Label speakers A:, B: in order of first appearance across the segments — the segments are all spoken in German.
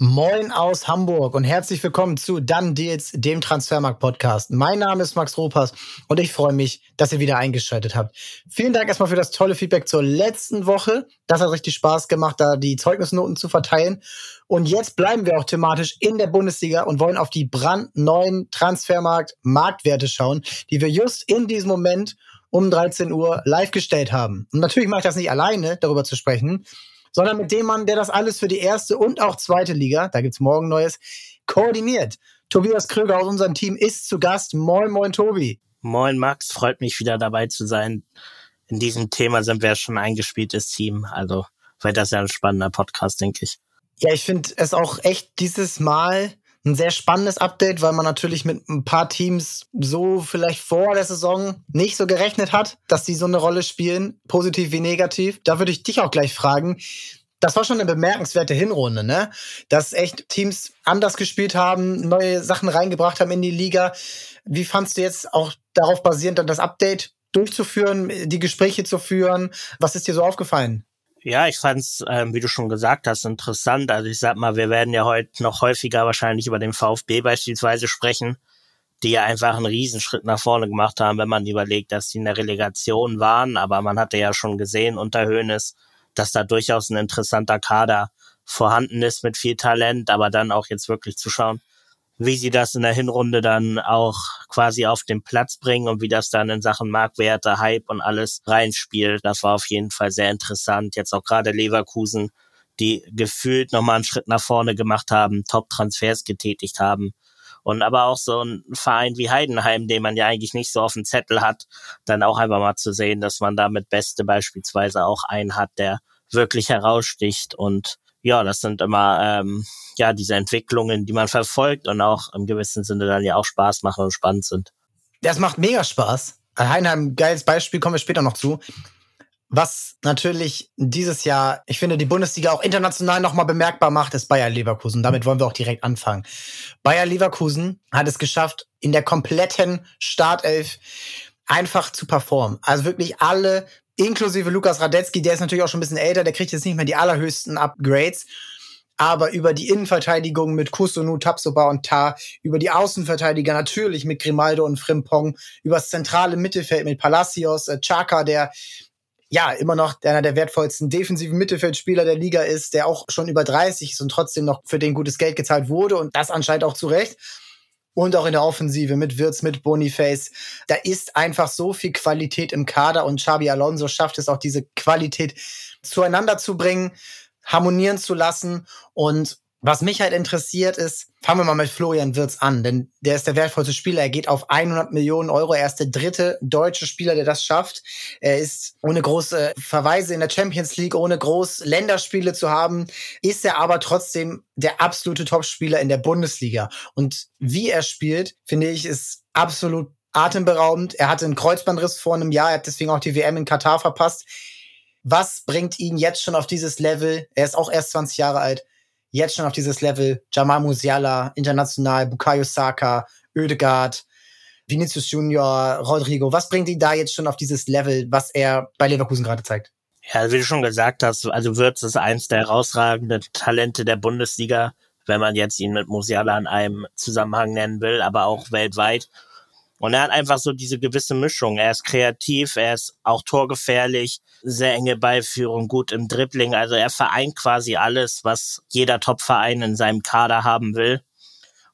A: Moin aus Hamburg und herzlich willkommen zu Dann Deals, dem Transfermarkt-Podcast. Mein Name ist Max Ropas und ich freue mich, dass ihr wieder eingeschaltet habt. Vielen Dank erstmal für das tolle Feedback zur letzten Woche. Das hat richtig Spaß gemacht, da die Zeugnisnoten zu verteilen. Und jetzt bleiben wir auch thematisch in der Bundesliga und wollen auf die brandneuen Transfermarkt-Marktwerte schauen, die wir just in diesem Moment um 13 Uhr live gestellt haben. Und natürlich mache ich das nicht alleine, darüber zu sprechen, sondern mit dem Mann, der das alles für die erste und auch zweite Liga, da gibt's morgen Neues, koordiniert. Tobias Kröger aus unserem Team ist zu Gast. Moin, moin, Tobi.
B: Moin, Max. Freut mich wieder dabei zu sein. In diesem Thema sind wir schon ein eingespieltes Team. Also wird das ja ein spannender Podcast, denke ich.
A: Ja, ich finde es auch echt dieses Mal ein sehr spannendes Update, weil man natürlich mit ein paar Teams so vielleicht vor der Saison nicht so gerechnet hat, dass die so eine Rolle spielen, positiv wie negativ. Da würde ich dich auch gleich fragen. Das war schon eine bemerkenswerte Hinrunde, ne? Dass echt Teams anders gespielt haben, neue Sachen reingebracht haben in die Liga. Wie fandst du jetzt auch darauf basierend dann das Update durchzuführen, die Gespräche zu führen? Was ist dir so aufgefallen?
B: Ja, ich fand's, ähm, wie du schon gesagt hast, interessant. Also ich sag mal, wir werden ja heute noch häufiger wahrscheinlich über den VfB beispielsweise sprechen, die ja einfach einen Riesenschritt nach vorne gemacht haben, wenn man überlegt, dass die in der Relegation waren. Aber man hatte ja schon gesehen unter Hoeneß, dass da durchaus ein interessanter Kader vorhanden ist mit viel Talent, aber dann auch jetzt wirklich zu schauen, wie sie das in der Hinrunde dann auch quasi auf den Platz bringen und wie das dann in Sachen Marktwerte, Hype und alles reinspielt. Das war auf jeden Fall sehr interessant. Jetzt auch gerade Leverkusen, die gefühlt nochmal einen Schritt nach vorne gemacht haben, Top-Transfers getätigt haben. Und aber auch so ein Verein wie Heidenheim, den man ja eigentlich nicht so auf dem Zettel hat, dann auch einfach mal zu sehen, dass man da mit Beste beispielsweise auch einen hat, der wirklich heraussticht und ja, das sind immer ähm, ja diese Entwicklungen, die man verfolgt und auch im gewissen Sinne dann ja auch Spaß machen und spannend sind.
A: Das macht mega Spaß. Heinheim, geiles Beispiel, kommen wir später noch zu. Was natürlich dieses Jahr, ich finde, die Bundesliga auch international nochmal bemerkbar macht, ist Bayer Leverkusen. Damit wollen wir auch direkt anfangen. Bayer Leverkusen hat es geschafft, in der kompletten Startelf einfach zu performen. Also wirklich alle inklusive Lukas Radetzky, der ist natürlich auch schon ein bisschen älter, der kriegt jetzt nicht mehr die allerhöchsten Upgrades. Aber über die Innenverteidigung mit Kusunu, Tapsoba und Ta, über die Außenverteidiger natürlich mit Grimaldo und Frimpong, über das zentrale Mittelfeld mit Palacios, äh, Chaka, der ja immer noch einer der wertvollsten defensiven Mittelfeldspieler der Liga ist, der auch schon über 30 ist und trotzdem noch für den gutes Geld gezahlt wurde und das anscheinend auch zu Recht und auch in der Offensive mit Wirtz, mit Boniface. Da ist einfach so viel Qualität im Kader und Xabi Alonso schafft es auch, diese Qualität zueinander zu bringen, harmonieren zu lassen und was mich halt interessiert ist, fangen wir mal mit Florian Wirtz an, denn der ist der wertvollste Spieler. Er geht auf 100 Millionen Euro. Er ist der dritte deutsche Spieler, der das schafft. Er ist ohne große Verweise in der Champions League, ohne groß Länderspiele zu haben, ist er aber trotzdem der absolute Topspieler in der Bundesliga. Und wie er spielt, finde ich, ist absolut atemberaubend. Er hatte einen Kreuzbandriss vor einem Jahr. Er hat deswegen auch die WM in Katar verpasst. Was bringt ihn jetzt schon auf dieses Level? Er ist auch erst 20 Jahre alt jetzt schon auf dieses Level. Jamal Musiala, international, Bukayo Saka, Oedegaard, Vinicius Junior, Rodrigo. Was bringt ihn da jetzt schon auf dieses Level, was er bei Leverkusen gerade zeigt?
B: Ja, wie du schon gesagt hast, also Würz ist eins der herausragenden Talente der Bundesliga, wenn man jetzt ihn mit Musiala in einem Zusammenhang nennen will, aber auch weltweit. Und er hat einfach so diese gewisse Mischung. Er ist kreativ, er ist auch torgefährlich, sehr enge Beiführung, gut im Dribbling. Also er vereint quasi alles, was jeder Topverein in seinem Kader haben will.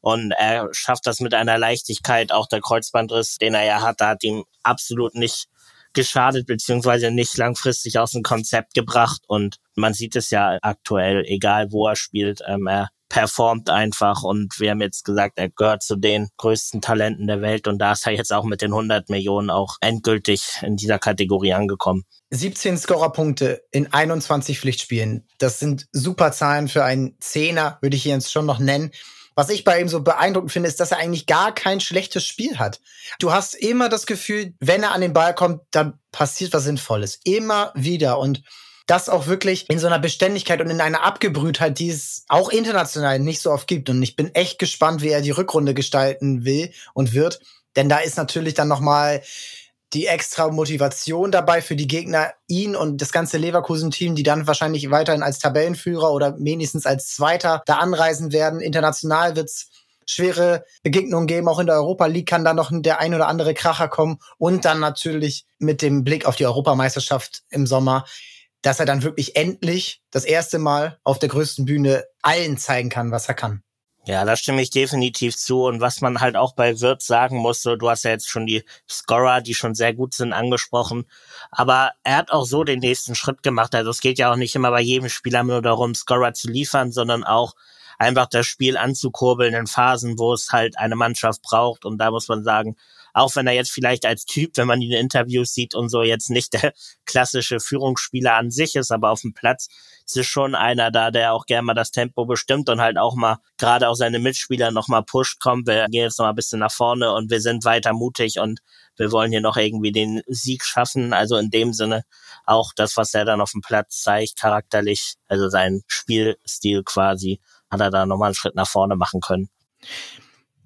B: Und er schafft das mit einer Leichtigkeit. Auch der Kreuzbandriss, den er ja hatte, hat ihm absolut nicht geschadet, beziehungsweise nicht langfristig aus dem Konzept gebracht. Und man sieht es ja aktuell, egal wo er spielt, ähm, er performt einfach und wir haben jetzt gesagt, er gehört zu den größten Talenten der Welt und da ist er jetzt auch mit den 100 Millionen auch endgültig in dieser Kategorie angekommen.
A: 17 Scorerpunkte in 21 Pflichtspielen. Das sind super Zahlen für einen Zehner, würde ich jetzt schon noch nennen. Was ich bei ihm so beeindruckend finde, ist, dass er eigentlich gar kein schlechtes Spiel hat. Du hast immer das Gefühl, wenn er an den Ball kommt, dann passiert was Sinnvolles. Immer wieder. Und das auch wirklich in so einer Beständigkeit und in einer Abgebrühtheit, die es auch international nicht so oft gibt. Und ich bin echt gespannt, wie er die Rückrunde gestalten will und wird. Denn da ist natürlich dann nochmal die extra Motivation dabei für die Gegner, ihn und das ganze Leverkusen-Team, die dann wahrscheinlich weiterhin als Tabellenführer oder wenigstens als Zweiter da anreisen werden. International wird's schwere Begegnungen geben. Auch in der Europa League kann da noch der ein oder andere Kracher kommen. Und dann natürlich mit dem Blick auf die Europameisterschaft im Sommer, dass er dann wirklich endlich das erste Mal auf der größten Bühne allen zeigen kann, was er kann.
B: Ja, da stimme ich definitiv zu. Und was man halt auch bei Wirt sagen muss, so, du hast ja jetzt schon die Scorer, die schon sehr gut sind, angesprochen. Aber er hat auch so den nächsten Schritt gemacht. Also es geht ja auch nicht immer bei jedem Spieler nur darum, Scorer zu liefern, sondern auch einfach das Spiel anzukurbeln in Phasen, wo es halt eine Mannschaft braucht. Und da muss man sagen, auch wenn er jetzt vielleicht als Typ, wenn man ihn in Interviews sieht und so, jetzt nicht der klassische Führungsspieler an sich ist, aber auf dem Platz ist es schon einer da, der auch gerne mal das Tempo bestimmt und halt auch mal gerade auch seine Mitspieler nochmal pusht, kommt, wir gehen jetzt noch mal ein bisschen nach vorne und wir sind weiter mutig und wir wollen hier noch irgendwie den Sieg schaffen. Also in dem Sinne auch das, was er dann auf dem Platz zeigt, charakterlich, also sein Spielstil quasi, hat er da nochmal einen Schritt nach vorne machen können.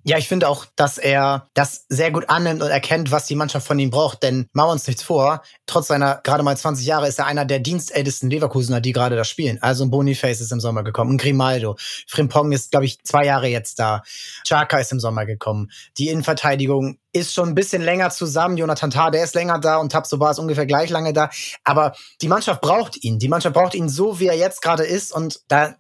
A: Ja, ich finde auch, dass er das sehr gut annimmt und erkennt, was die Mannschaft von ihm braucht. Denn machen wir uns nichts vor, trotz seiner gerade mal 20 Jahre ist er einer der dienstältesten Leverkusener, die gerade da spielen. Also ein Boniface ist im Sommer gekommen, ein Grimaldo. Frimpong ist, glaube ich, zwei Jahre jetzt da. Chaka ist im Sommer gekommen. Die Innenverteidigung ist schon ein bisschen länger zusammen. Jonathan Tah, der ist länger da und Tabsoba ist ungefähr gleich lange da. Aber die Mannschaft braucht ihn. Die Mannschaft braucht ihn so, wie er jetzt gerade ist. Und da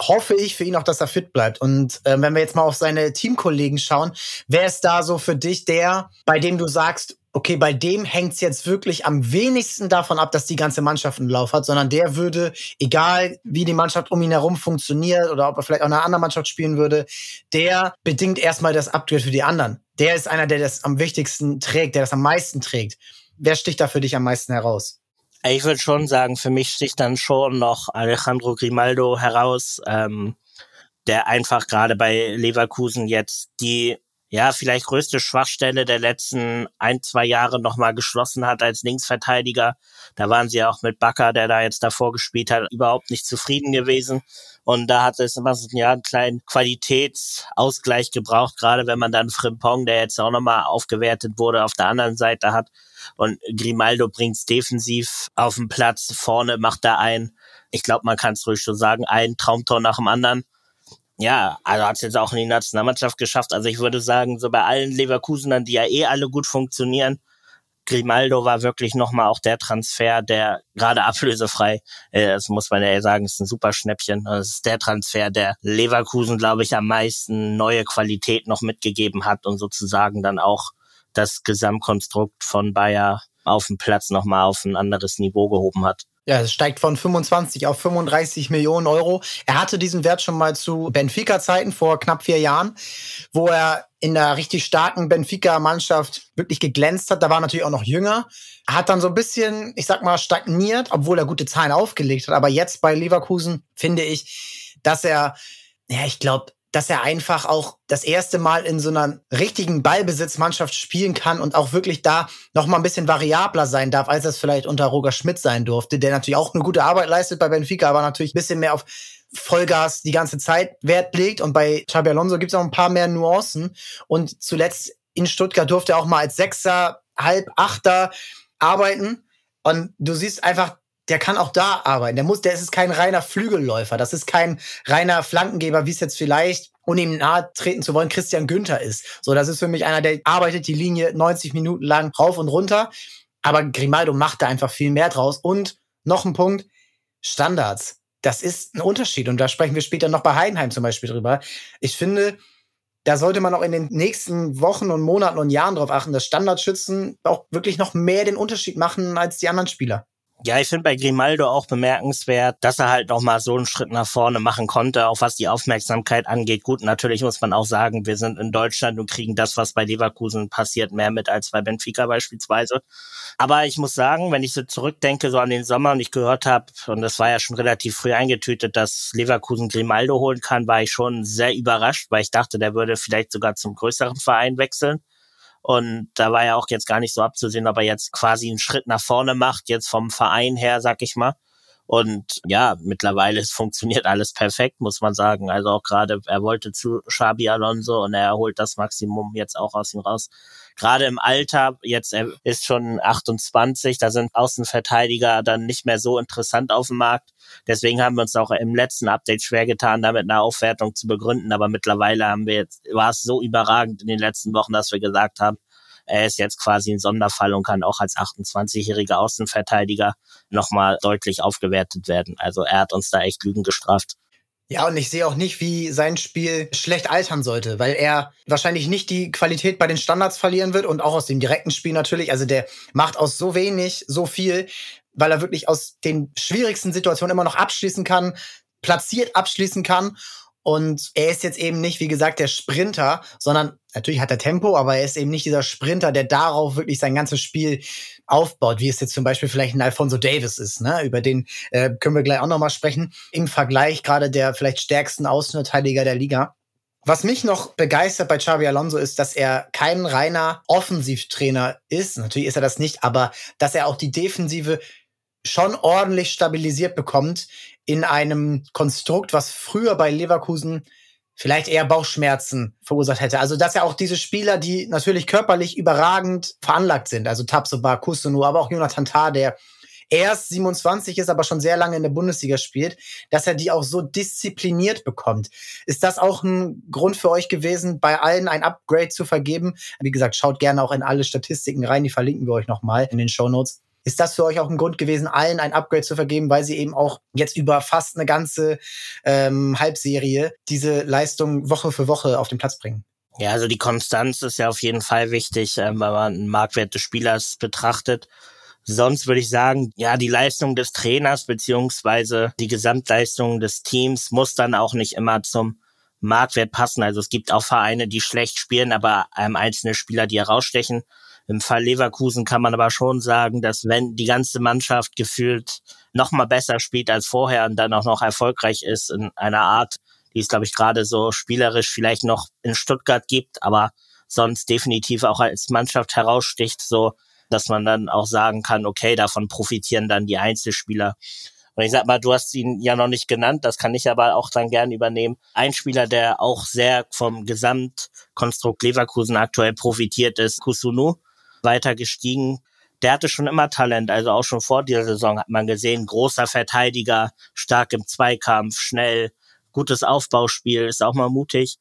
A: hoffe ich für ihn auch, dass er fit bleibt. Und äh, wenn wir jetzt mal auf seine Teamkollegen schauen, wer ist da so für dich der, bei dem du sagst, okay, bei dem hängt's jetzt wirklich am wenigsten davon ab, dass die ganze Mannschaft einen Lauf hat, sondern der würde, egal wie die Mannschaft um ihn herum funktioniert oder ob er vielleicht auch in einer anderen Mannschaft spielen würde, der bedingt erstmal das Upgrade für die anderen. Der ist einer, der das am wichtigsten trägt, der das am meisten trägt. Wer sticht da für dich am meisten heraus?
B: Ich würde schon sagen, für mich sticht dann schon noch Alejandro Grimaldo heraus, ähm, der einfach gerade bei Leverkusen jetzt die ja, vielleicht größte Schwachstelle der letzten ein, zwei Jahre nochmal geschlossen hat als Linksverteidiger. Da waren sie auch mit Bakker, der da jetzt davor gespielt hat, überhaupt nicht zufrieden gewesen. Und da hat es immer so ja, einen kleinen Qualitätsausgleich gebraucht, gerade wenn man dann Frimpong, der jetzt auch nochmal aufgewertet wurde, auf der anderen Seite hat. Und Grimaldo bringt's defensiv auf den Platz, vorne macht er ein, ich glaube, man kann es ruhig so sagen, ein Traumtor nach dem anderen ja, also hat es jetzt auch in die Nationalmannschaft geschafft. Also ich würde sagen, so bei allen Leverkusenern, die ja eh alle gut funktionieren, Grimaldo war wirklich nochmal auch der Transfer, der gerade ablösefrei, äh, das muss man ja sagen, ist ein super Schnäppchen. Das ist der Transfer, der Leverkusen, glaube ich, am meisten neue Qualität noch mitgegeben hat und sozusagen dann auch das Gesamtkonstrukt von Bayer auf dem Platz nochmal auf ein anderes Niveau gehoben hat.
A: Ja, es steigt von 25 auf 35 Millionen Euro. Er hatte diesen Wert schon mal zu Benfica-Zeiten vor knapp vier Jahren, wo er in der richtig starken Benfica-Mannschaft wirklich geglänzt hat. Da war er natürlich auch noch jünger. Hat dann so ein bisschen, ich sag mal, stagniert, obwohl er gute Zahlen aufgelegt hat. Aber jetzt bei Leverkusen finde ich, dass er, ja, ich glaube, dass er einfach auch das erste Mal in so einer richtigen Ballbesitzmannschaft spielen kann und auch wirklich da noch mal ein bisschen variabler sein darf, als es vielleicht unter Roger Schmidt sein durfte, der natürlich auch eine gute Arbeit leistet bei Benfica, aber natürlich ein bisschen mehr auf Vollgas die ganze Zeit Wert legt. Und bei Xabi Alonso gibt es auch ein paar mehr Nuancen. Und zuletzt in Stuttgart durfte er auch mal als Sechser, Halb, Achter arbeiten. Und du siehst einfach, der kann auch da arbeiten. Der muss, der ist kein reiner Flügelläufer. Das ist kein reiner Flankengeber, wie es jetzt vielleicht, ohne ihm nahe treten zu wollen, Christian Günther ist. So, das ist für mich einer, der arbeitet die Linie 90 Minuten lang rauf und runter. Aber Grimaldo macht da einfach viel mehr draus. Und noch ein Punkt, Standards. Das ist ein Unterschied. Und da sprechen wir später noch bei Heidenheim zum Beispiel drüber. Ich finde, da sollte man auch in den nächsten Wochen und Monaten und Jahren darauf achten, dass Standardschützen auch wirklich noch mehr den Unterschied machen als die anderen Spieler.
B: Ja, ich finde bei Grimaldo auch bemerkenswert, dass er halt noch mal so einen Schritt nach vorne machen konnte, auch was die Aufmerksamkeit angeht. Gut, natürlich muss man auch sagen, wir sind in Deutschland und kriegen das, was bei Leverkusen passiert, mehr mit als bei Benfica beispielsweise. Aber ich muss sagen, wenn ich so zurückdenke, so an den Sommer und ich gehört habe, und das war ja schon relativ früh eingetütet, dass Leverkusen Grimaldo holen kann, war ich schon sehr überrascht, weil ich dachte, der würde vielleicht sogar zum größeren Verein wechseln. Und da war ja auch jetzt gar nicht so abzusehen, ob er jetzt quasi einen Schritt nach vorne macht, jetzt vom Verein her, sag ich mal. Und ja, mittlerweile funktioniert alles perfekt, muss man sagen. Also auch gerade, er wollte zu Xabi Alonso und er holt das Maximum jetzt auch aus ihm raus. Gerade im Alter, jetzt er ist schon 28, da sind Außenverteidiger dann nicht mehr so interessant auf dem Markt. Deswegen haben wir uns auch im letzten Update schwer getan, damit eine Aufwertung zu begründen. Aber mittlerweile haben wir jetzt, war es so überragend in den letzten Wochen, dass wir gesagt haben, er ist jetzt quasi ein Sonderfall und kann auch als 28-jähriger Außenverteidiger nochmal deutlich aufgewertet werden. Also er hat uns da echt Lügen gestraft.
A: Ja, und ich sehe auch nicht, wie sein Spiel schlecht altern sollte, weil er wahrscheinlich nicht die Qualität bei den Standards verlieren wird und auch aus dem direkten Spiel natürlich. Also der macht aus so wenig so viel, weil er wirklich aus den schwierigsten Situationen immer noch abschließen kann, platziert abschließen kann und er ist jetzt eben nicht, wie gesagt, der Sprinter, sondern natürlich hat er Tempo, aber er ist eben nicht dieser Sprinter, der darauf wirklich sein ganzes Spiel aufbaut, wie es jetzt zum Beispiel vielleicht ein Alfonso Davis ist. Ne? Über den äh, können wir gleich auch nochmal sprechen. Im Vergleich gerade der vielleicht stärksten Außenverteidiger der Liga. Was mich noch begeistert bei Xabi Alonso ist, dass er kein reiner Offensivtrainer ist. Natürlich ist er das nicht, aber dass er auch die Defensive schon ordentlich stabilisiert bekommt in einem Konstrukt, was früher bei Leverkusen vielleicht eher Bauchschmerzen verursacht hätte. Also dass er auch diese Spieler, die natürlich körperlich überragend veranlagt sind, also Tabsoba, Kusunu, aber auch Jonathan Tah, der erst 27 ist, aber schon sehr lange in der Bundesliga spielt, dass er die auch so diszipliniert bekommt. Ist das auch ein Grund für euch gewesen, bei allen ein Upgrade zu vergeben? Wie gesagt, schaut gerne auch in alle Statistiken rein, die verlinken wir euch nochmal in den Show Notes. Ist das für euch auch ein Grund gewesen, allen ein Upgrade zu vergeben, weil sie eben auch jetzt über fast eine ganze ähm, Halbserie diese Leistung Woche für Woche auf den Platz bringen?
B: Ja, also die Konstanz ist ja auf jeden Fall wichtig, äh, wenn man einen Marktwert des Spielers betrachtet. Sonst würde ich sagen, ja, die Leistung des Trainers beziehungsweise die Gesamtleistung des Teams muss dann auch nicht immer zum Marktwert passen. Also es gibt auch Vereine, die schlecht spielen, aber ähm, einzelne Spieler, die herausstechen. Im Fall Leverkusen kann man aber schon sagen, dass wenn die ganze Mannschaft gefühlt noch mal besser spielt als vorher und dann auch noch erfolgreich ist in einer Art, die es, glaube ich, gerade so spielerisch vielleicht noch in Stuttgart gibt, aber sonst definitiv auch als Mannschaft heraussticht, so dass man dann auch sagen kann, okay, davon profitieren dann die Einzelspieler. Und ich sag mal, du hast ihn ja noch nicht genannt, das kann ich aber auch dann gern übernehmen. Ein Spieler, der auch sehr vom Gesamtkonstrukt Leverkusen aktuell profitiert, ist Kusunu weiter gestiegen. Der hatte schon immer Talent, also auch schon vor dieser Saison hat man gesehen, großer Verteidiger, stark im Zweikampf, schnell, gutes Aufbauspiel, ist auch mal mutig.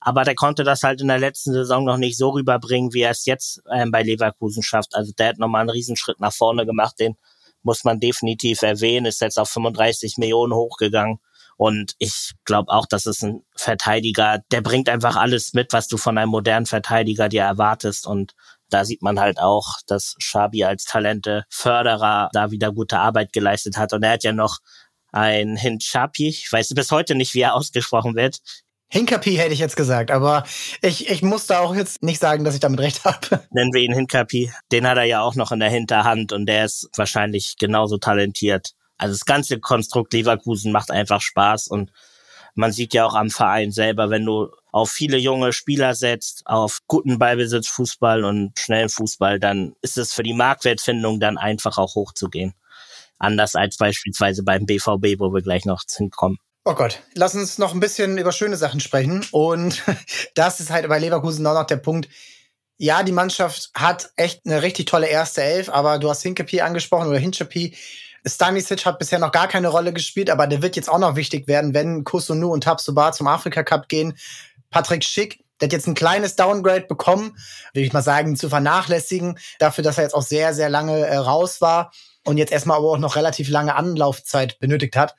B: Aber der konnte das halt in der letzten Saison noch nicht so rüberbringen, wie er es jetzt ähm, bei Leverkusen schafft. Also der hat nochmal einen Riesenschritt nach vorne gemacht, den muss man definitiv erwähnen, ist jetzt auf 35 Millionen hochgegangen. Und ich glaube auch, dass es ein Verteidiger, der bringt einfach alles mit, was du von einem modernen Verteidiger dir erwartest. Und da sieht man halt auch, dass Schabi als Talente-Förderer da wieder gute Arbeit geleistet hat. Und er hat ja noch ein Hinchapi, ich weiß bis heute nicht, wie er ausgesprochen wird.
A: Hinkapi hätte ich jetzt gesagt, aber ich, ich muss da auch jetzt nicht sagen, dass ich damit recht habe.
B: Nennen wir ihn Hinkapi. Den hat er ja auch noch in der Hinterhand und der ist wahrscheinlich genauso talentiert. Also das ganze Konstrukt Leverkusen macht einfach Spaß und man sieht ja auch am Verein selber, wenn du auf viele junge Spieler setzt, auf guten Ballbesitz, Fußball und schnellen Fußball, dann ist es für die Marktwertfindung dann einfach auch hochzugehen. Anders als beispielsweise beim BVB, wo wir gleich noch hinkommen.
A: Oh Gott, lass uns noch ein bisschen über schöne Sachen sprechen. Und das ist halt bei Leverkusen auch noch der Punkt. Ja, die Mannschaft hat echt eine richtig tolle erste Elf, aber du hast Hinkepi angesprochen oder Hinchepi Stanisic hat bisher noch gar keine Rolle gespielt, aber der wird jetzt auch noch wichtig werden, wenn Kusunu und Tabsoba zum Afrika Cup gehen. Patrick Schick, der hat jetzt ein kleines Downgrade bekommen, würde ich mal sagen, zu vernachlässigen, dafür, dass er jetzt auch sehr, sehr lange äh, raus war und jetzt erstmal aber auch noch relativ lange Anlaufzeit benötigt hat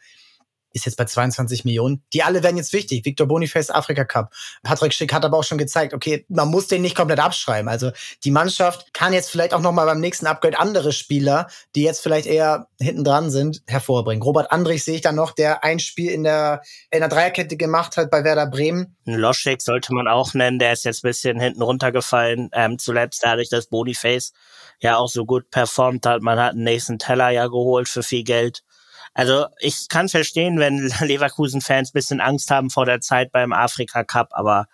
A: ist jetzt bei 22 Millionen. Die alle werden jetzt wichtig. Victor Boniface Afrika Cup. Patrick Schick hat aber auch schon gezeigt, okay, man muss den nicht komplett abschreiben. Also die Mannschaft kann jetzt vielleicht auch noch mal beim nächsten Upgrade andere Spieler, die jetzt vielleicht eher hinten dran sind, hervorbringen. Robert Andrich sehe ich da noch, der ein Spiel in der in der Dreierkette gemacht hat bei Werder Bremen.
B: Loschek sollte man auch nennen, der ist jetzt ein bisschen hinten runtergefallen, ähm, zuletzt dadurch, dass Boniface ja auch so gut performt hat. Man hat einen nächsten Teller ja geholt für viel Geld. Also ich kann verstehen, wenn Leverkusen-Fans bisschen Angst haben vor der Zeit beim Afrika Cup, aber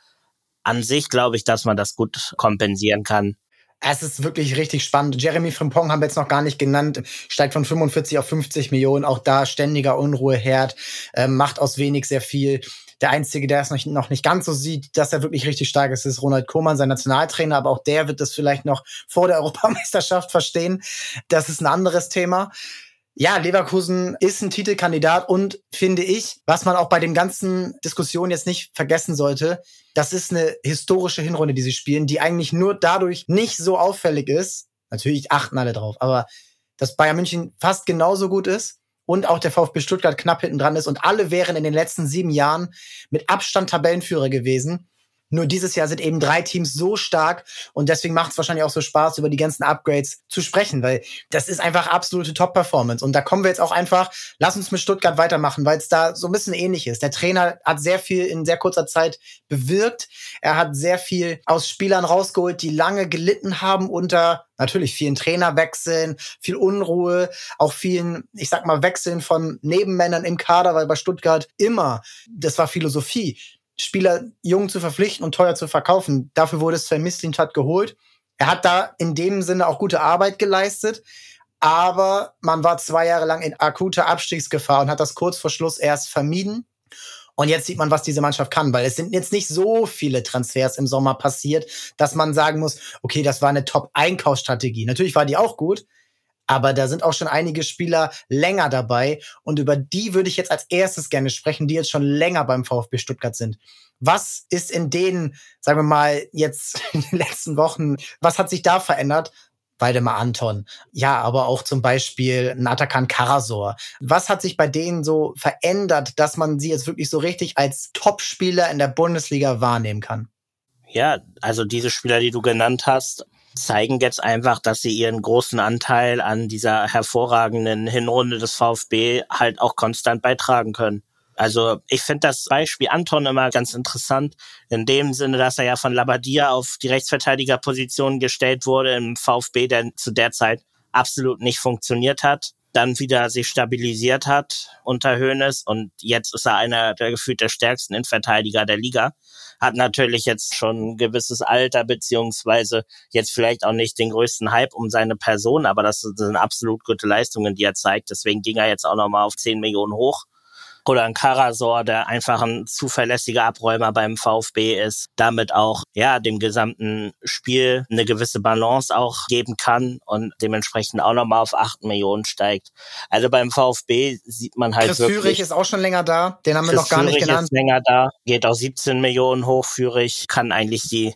B: an sich glaube ich, dass man das gut kompensieren kann.
A: Es ist wirklich richtig spannend. Jeremy Frimpong haben wir jetzt noch gar nicht genannt, steigt von 45 auf 50 Millionen, auch da ständiger Unruheherd, äh, macht aus wenig sehr viel. Der Einzige, der es noch, noch nicht ganz so sieht, dass er wirklich richtig stark ist, ist Ronald Koeman, sein Nationaltrainer, aber auch der wird das vielleicht noch vor der Europameisterschaft verstehen. Das ist ein anderes Thema. Ja, Leverkusen ist ein Titelkandidat und finde ich, was man auch bei dem ganzen Diskussion jetzt nicht vergessen sollte, das ist eine historische Hinrunde, die sie spielen, die eigentlich nur dadurch nicht so auffällig ist. Natürlich achten alle drauf, aber dass Bayern München fast genauso gut ist und auch der VfB Stuttgart knapp hinten dran ist und alle wären in den letzten sieben Jahren mit Abstand Tabellenführer gewesen. Nur dieses Jahr sind eben drei Teams so stark und deswegen macht es wahrscheinlich auch so Spaß, über die ganzen Upgrades zu sprechen, weil das ist einfach absolute Top-Performance. Und da kommen wir jetzt auch einfach, lass uns mit Stuttgart weitermachen, weil es da so ein bisschen ähnlich ist. Der Trainer hat sehr viel in sehr kurzer Zeit bewirkt. Er hat sehr viel aus Spielern rausgeholt, die lange gelitten haben unter natürlich vielen Trainerwechseln, viel Unruhe, auch vielen, ich sag mal, Wechseln von Nebenmännern im Kader, weil bei Stuttgart immer, das war Philosophie Spieler jung zu verpflichten und teuer zu verkaufen. Dafür wurde Sven Mislintat geholt. Er hat da in dem Sinne auch gute Arbeit geleistet, aber man war zwei Jahre lang in akuter Abstiegsgefahr und hat das kurz vor Schluss erst vermieden. Und jetzt sieht man, was diese Mannschaft kann, weil es sind jetzt nicht so viele Transfers im Sommer passiert, dass man sagen muss, okay, das war eine Top-Einkaufsstrategie. Natürlich war die auch gut, aber da sind auch schon einige Spieler länger dabei und über die würde ich jetzt als erstes gerne sprechen, die jetzt schon länger beim VfB Stuttgart sind. Was ist in denen, sagen wir mal, jetzt in den letzten Wochen, was hat sich da verändert? Waldemar Anton. Ja, aber auch zum Beispiel Natakan Karasor. Was hat sich bei denen so verändert, dass man sie jetzt wirklich so richtig als Topspieler in der Bundesliga wahrnehmen kann?
B: Ja, also diese Spieler, die du genannt hast, zeigen jetzt einfach, dass sie ihren großen Anteil an dieser hervorragenden Hinrunde des VfB halt auch konstant beitragen können. Also ich finde das Beispiel Anton immer ganz interessant, in dem Sinne, dass er ja von Labadia auf die Rechtsverteidigerposition gestellt wurde im VfB, der zu der Zeit absolut nicht funktioniert hat dann wieder sich stabilisiert hat unter Hoeneß und jetzt ist er einer der gefühlt der stärksten Innenverteidiger der Liga. Hat natürlich jetzt schon ein gewisses Alter, beziehungsweise jetzt vielleicht auch nicht den größten Hype um seine Person, aber das sind absolut gute Leistungen, die er zeigt. Deswegen ging er jetzt auch nochmal auf 10 Millionen hoch oder ein Karasor, der einfach ein zuverlässiger Abräumer beim VfB ist, damit auch ja dem gesamten Spiel eine gewisse Balance auch geben kann und dementsprechend auch nochmal auf 8 Millionen steigt. Also beim VfB sieht man halt
A: Chris
B: wirklich.
A: Führig ist auch schon länger da, den haben wir
B: Chris
A: noch gar nicht
B: Führig
A: genannt.
B: Ist länger da, geht auf 17 Millionen hoch. Führig kann eigentlich die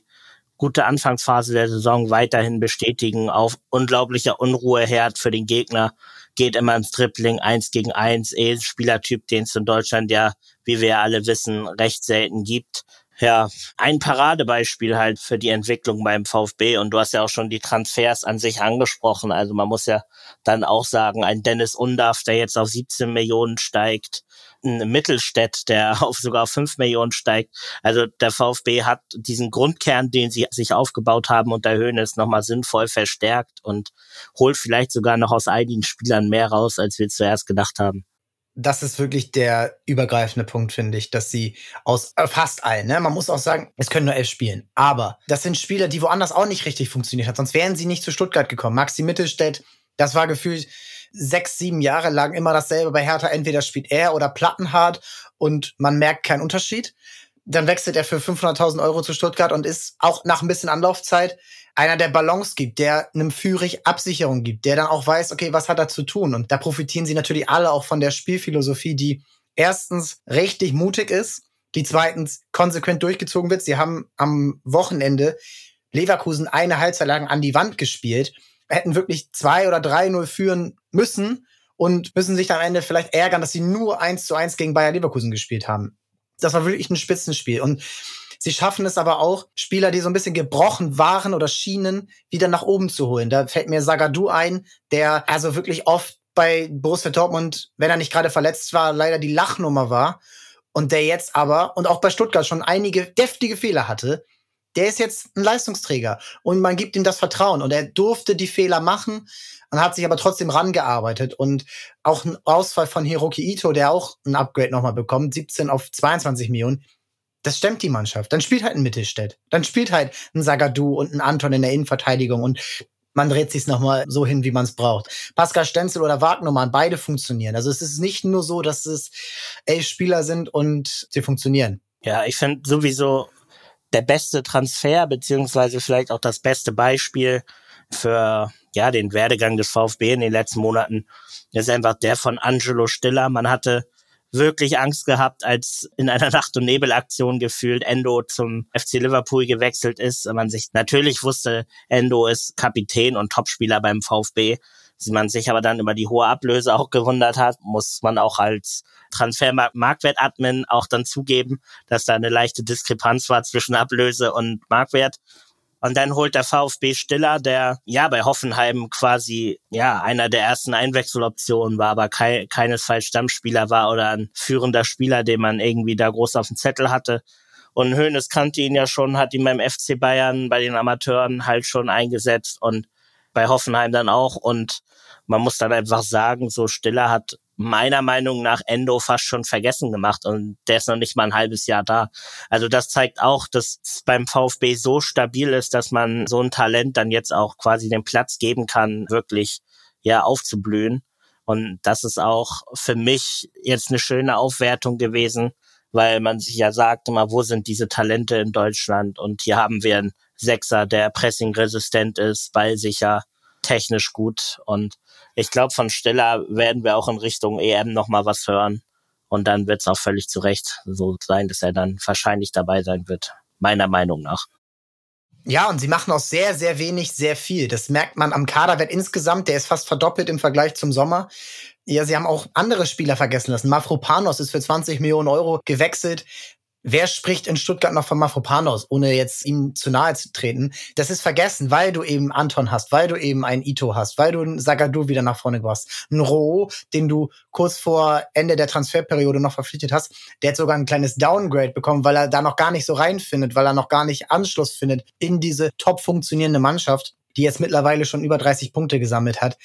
B: gute Anfangsphase der Saison weiterhin bestätigen. Auf unglaublicher Unruheherd für den Gegner geht immer ins Dribbling eins gegen eins, eh Spielertyp, den es in Deutschland ja, wie wir alle wissen, recht selten gibt. Ja, ein Paradebeispiel halt für die Entwicklung beim VfB und du hast ja auch schon die Transfers an sich angesprochen. Also man muss ja dann auch sagen, ein Dennis Undaff, der jetzt auf 17 Millionen steigt, ein Mittelstädt, der auf sogar auf 5 Millionen steigt. Also der VfB hat diesen Grundkern, den sie sich aufgebaut haben unter Höhnes, nochmal sinnvoll verstärkt und holt vielleicht sogar noch aus einigen Spielern mehr raus, als wir zuerst gedacht haben
A: das ist wirklich der übergreifende Punkt, finde ich, dass sie aus äh, fast allen, ne? man muss auch sagen, es können nur elf spielen, aber das sind Spieler, die woanders auch nicht richtig funktioniert haben, sonst wären sie nicht zu Stuttgart gekommen. Maxi Mittelstädt, das war gefühlt sechs, sieben Jahre lang immer dasselbe bei Hertha. Entweder spielt er oder Plattenhart und man merkt keinen Unterschied. Dann wechselt er für 500.000 Euro zu Stuttgart und ist auch nach ein bisschen Anlaufzeit einer, der Balance gibt, der einem Führig Absicherung gibt, der dann auch weiß, okay, was hat er zu tun? Und da profitieren sie natürlich alle auch von der Spielphilosophie, die erstens richtig mutig ist, die zweitens konsequent durchgezogen wird. Sie haben am Wochenende Leverkusen eine Halbzeit lang an die Wand gespielt hätten wirklich zwei oder drei null führen müssen und müssen sich dann am Ende vielleicht ärgern, dass sie nur eins zu eins gegen Bayer Leverkusen gespielt haben. Das war wirklich ein Spitzenspiel. Und sie schaffen es aber auch, Spieler, die so ein bisschen gebrochen waren oder schienen, wieder nach oben zu holen. Da fällt mir Sagadu ein, der also wirklich oft bei Borussia Dortmund, wenn er nicht gerade verletzt war, leider die Lachnummer war. Und der jetzt aber, und auch bei Stuttgart schon einige deftige Fehler hatte, der ist jetzt ein Leistungsträger und man gibt ihm das Vertrauen und er durfte die Fehler machen und hat sich aber trotzdem rangearbeitet und auch ein Ausfall von Hiroki Ito, der auch ein Upgrade nochmal bekommt, 17 auf 22 Millionen, Das stemmt die Mannschaft. Dann spielt halt ein Mittelstädt. Dann spielt halt ein Sagadu und ein Anton in der Innenverteidigung und man dreht sich's nochmal so hin, wie man es braucht. Pascal Stenzel oder Wagnermann, beide funktionieren. Also es ist nicht nur so, dass es elf Spieler sind und sie funktionieren.
B: Ja, ich finde sowieso der beste Transfer, beziehungsweise vielleicht auch das beste Beispiel für ja den Werdegang des VfB in den letzten Monaten ist einfach der von Angelo Stiller. Man hatte wirklich Angst gehabt, als in einer Nacht- und Nebelaktion gefühlt Endo zum FC Liverpool gewechselt ist. Man sich natürlich wusste, Endo ist Kapitän und Topspieler beim VfB. Man sich aber dann über die hohe Ablöse auch gewundert hat, muss man auch als Transfermarktwert-Admin auch dann zugeben, dass da eine leichte Diskrepanz war zwischen Ablöse und Marktwert. Und dann holt der VfB Stiller, der ja bei Hoffenheim quasi ja einer der ersten Einwechseloptionen war, aber kei keinesfalls Stammspieler war oder ein führender Spieler, den man irgendwie da groß auf dem Zettel hatte. Und Hoeneß kannte ihn ja schon, hat ihn beim FC Bayern bei den Amateuren halt schon eingesetzt und bei Hoffenheim dann auch. Und man muss dann einfach sagen, so Stiller hat meiner Meinung nach Endo fast schon vergessen gemacht und der ist noch nicht mal ein halbes Jahr da. Also das zeigt auch, dass es beim VfB so stabil ist, dass man so ein Talent dann jetzt auch quasi den Platz geben kann, wirklich ja aufzublühen. Und das ist auch für mich jetzt eine schöne Aufwertung gewesen, weil man sich ja sagt immer, wo sind diese Talente in Deutschland? Und hier haben wir einen Sechser, der pressingresistent ist, ballsicher, technisch gut und ich glaube, von Stiller werden wir auch in Richtung EM nochmal was hören. Und dann wird es auch völlig zu Recht so sein, dass er dann wahrscheinlich dabei sein wird, meiner Meinung nach.
A: Ja, und sie machen auch sehr, sehr wenig, sehr viel. Das merkt man am Kaderwert insgesamt. Der ist fast verdoppelt im Vergleich zum Sommer. Ja, sie haben auch andere Spieler vergessen lassen. Mafropanos ist für 20 Millionen Euro gewechselt. Wer spricht in Stuttgart noch von Mafropanos, ohne jetzt ihm zu nahe zu treten? Das ist vergessen, weil du eben Anton hast, weil du eben einen Ito hast, weil du einen Sagadu wieder nach vorne gebracht Ein Roh, den du kurz vor Ende der Transferperiode noch verpflichtet hast, der hat sogar ein kleines Downgrade bekommen, weil er da noch gar nicht so reinfindet, weil er noch gar nicht Anschluss findet in diese top funktionierende Mannschaft die jetzt mittlerweile schon über 30 Punkte gesammelt hat.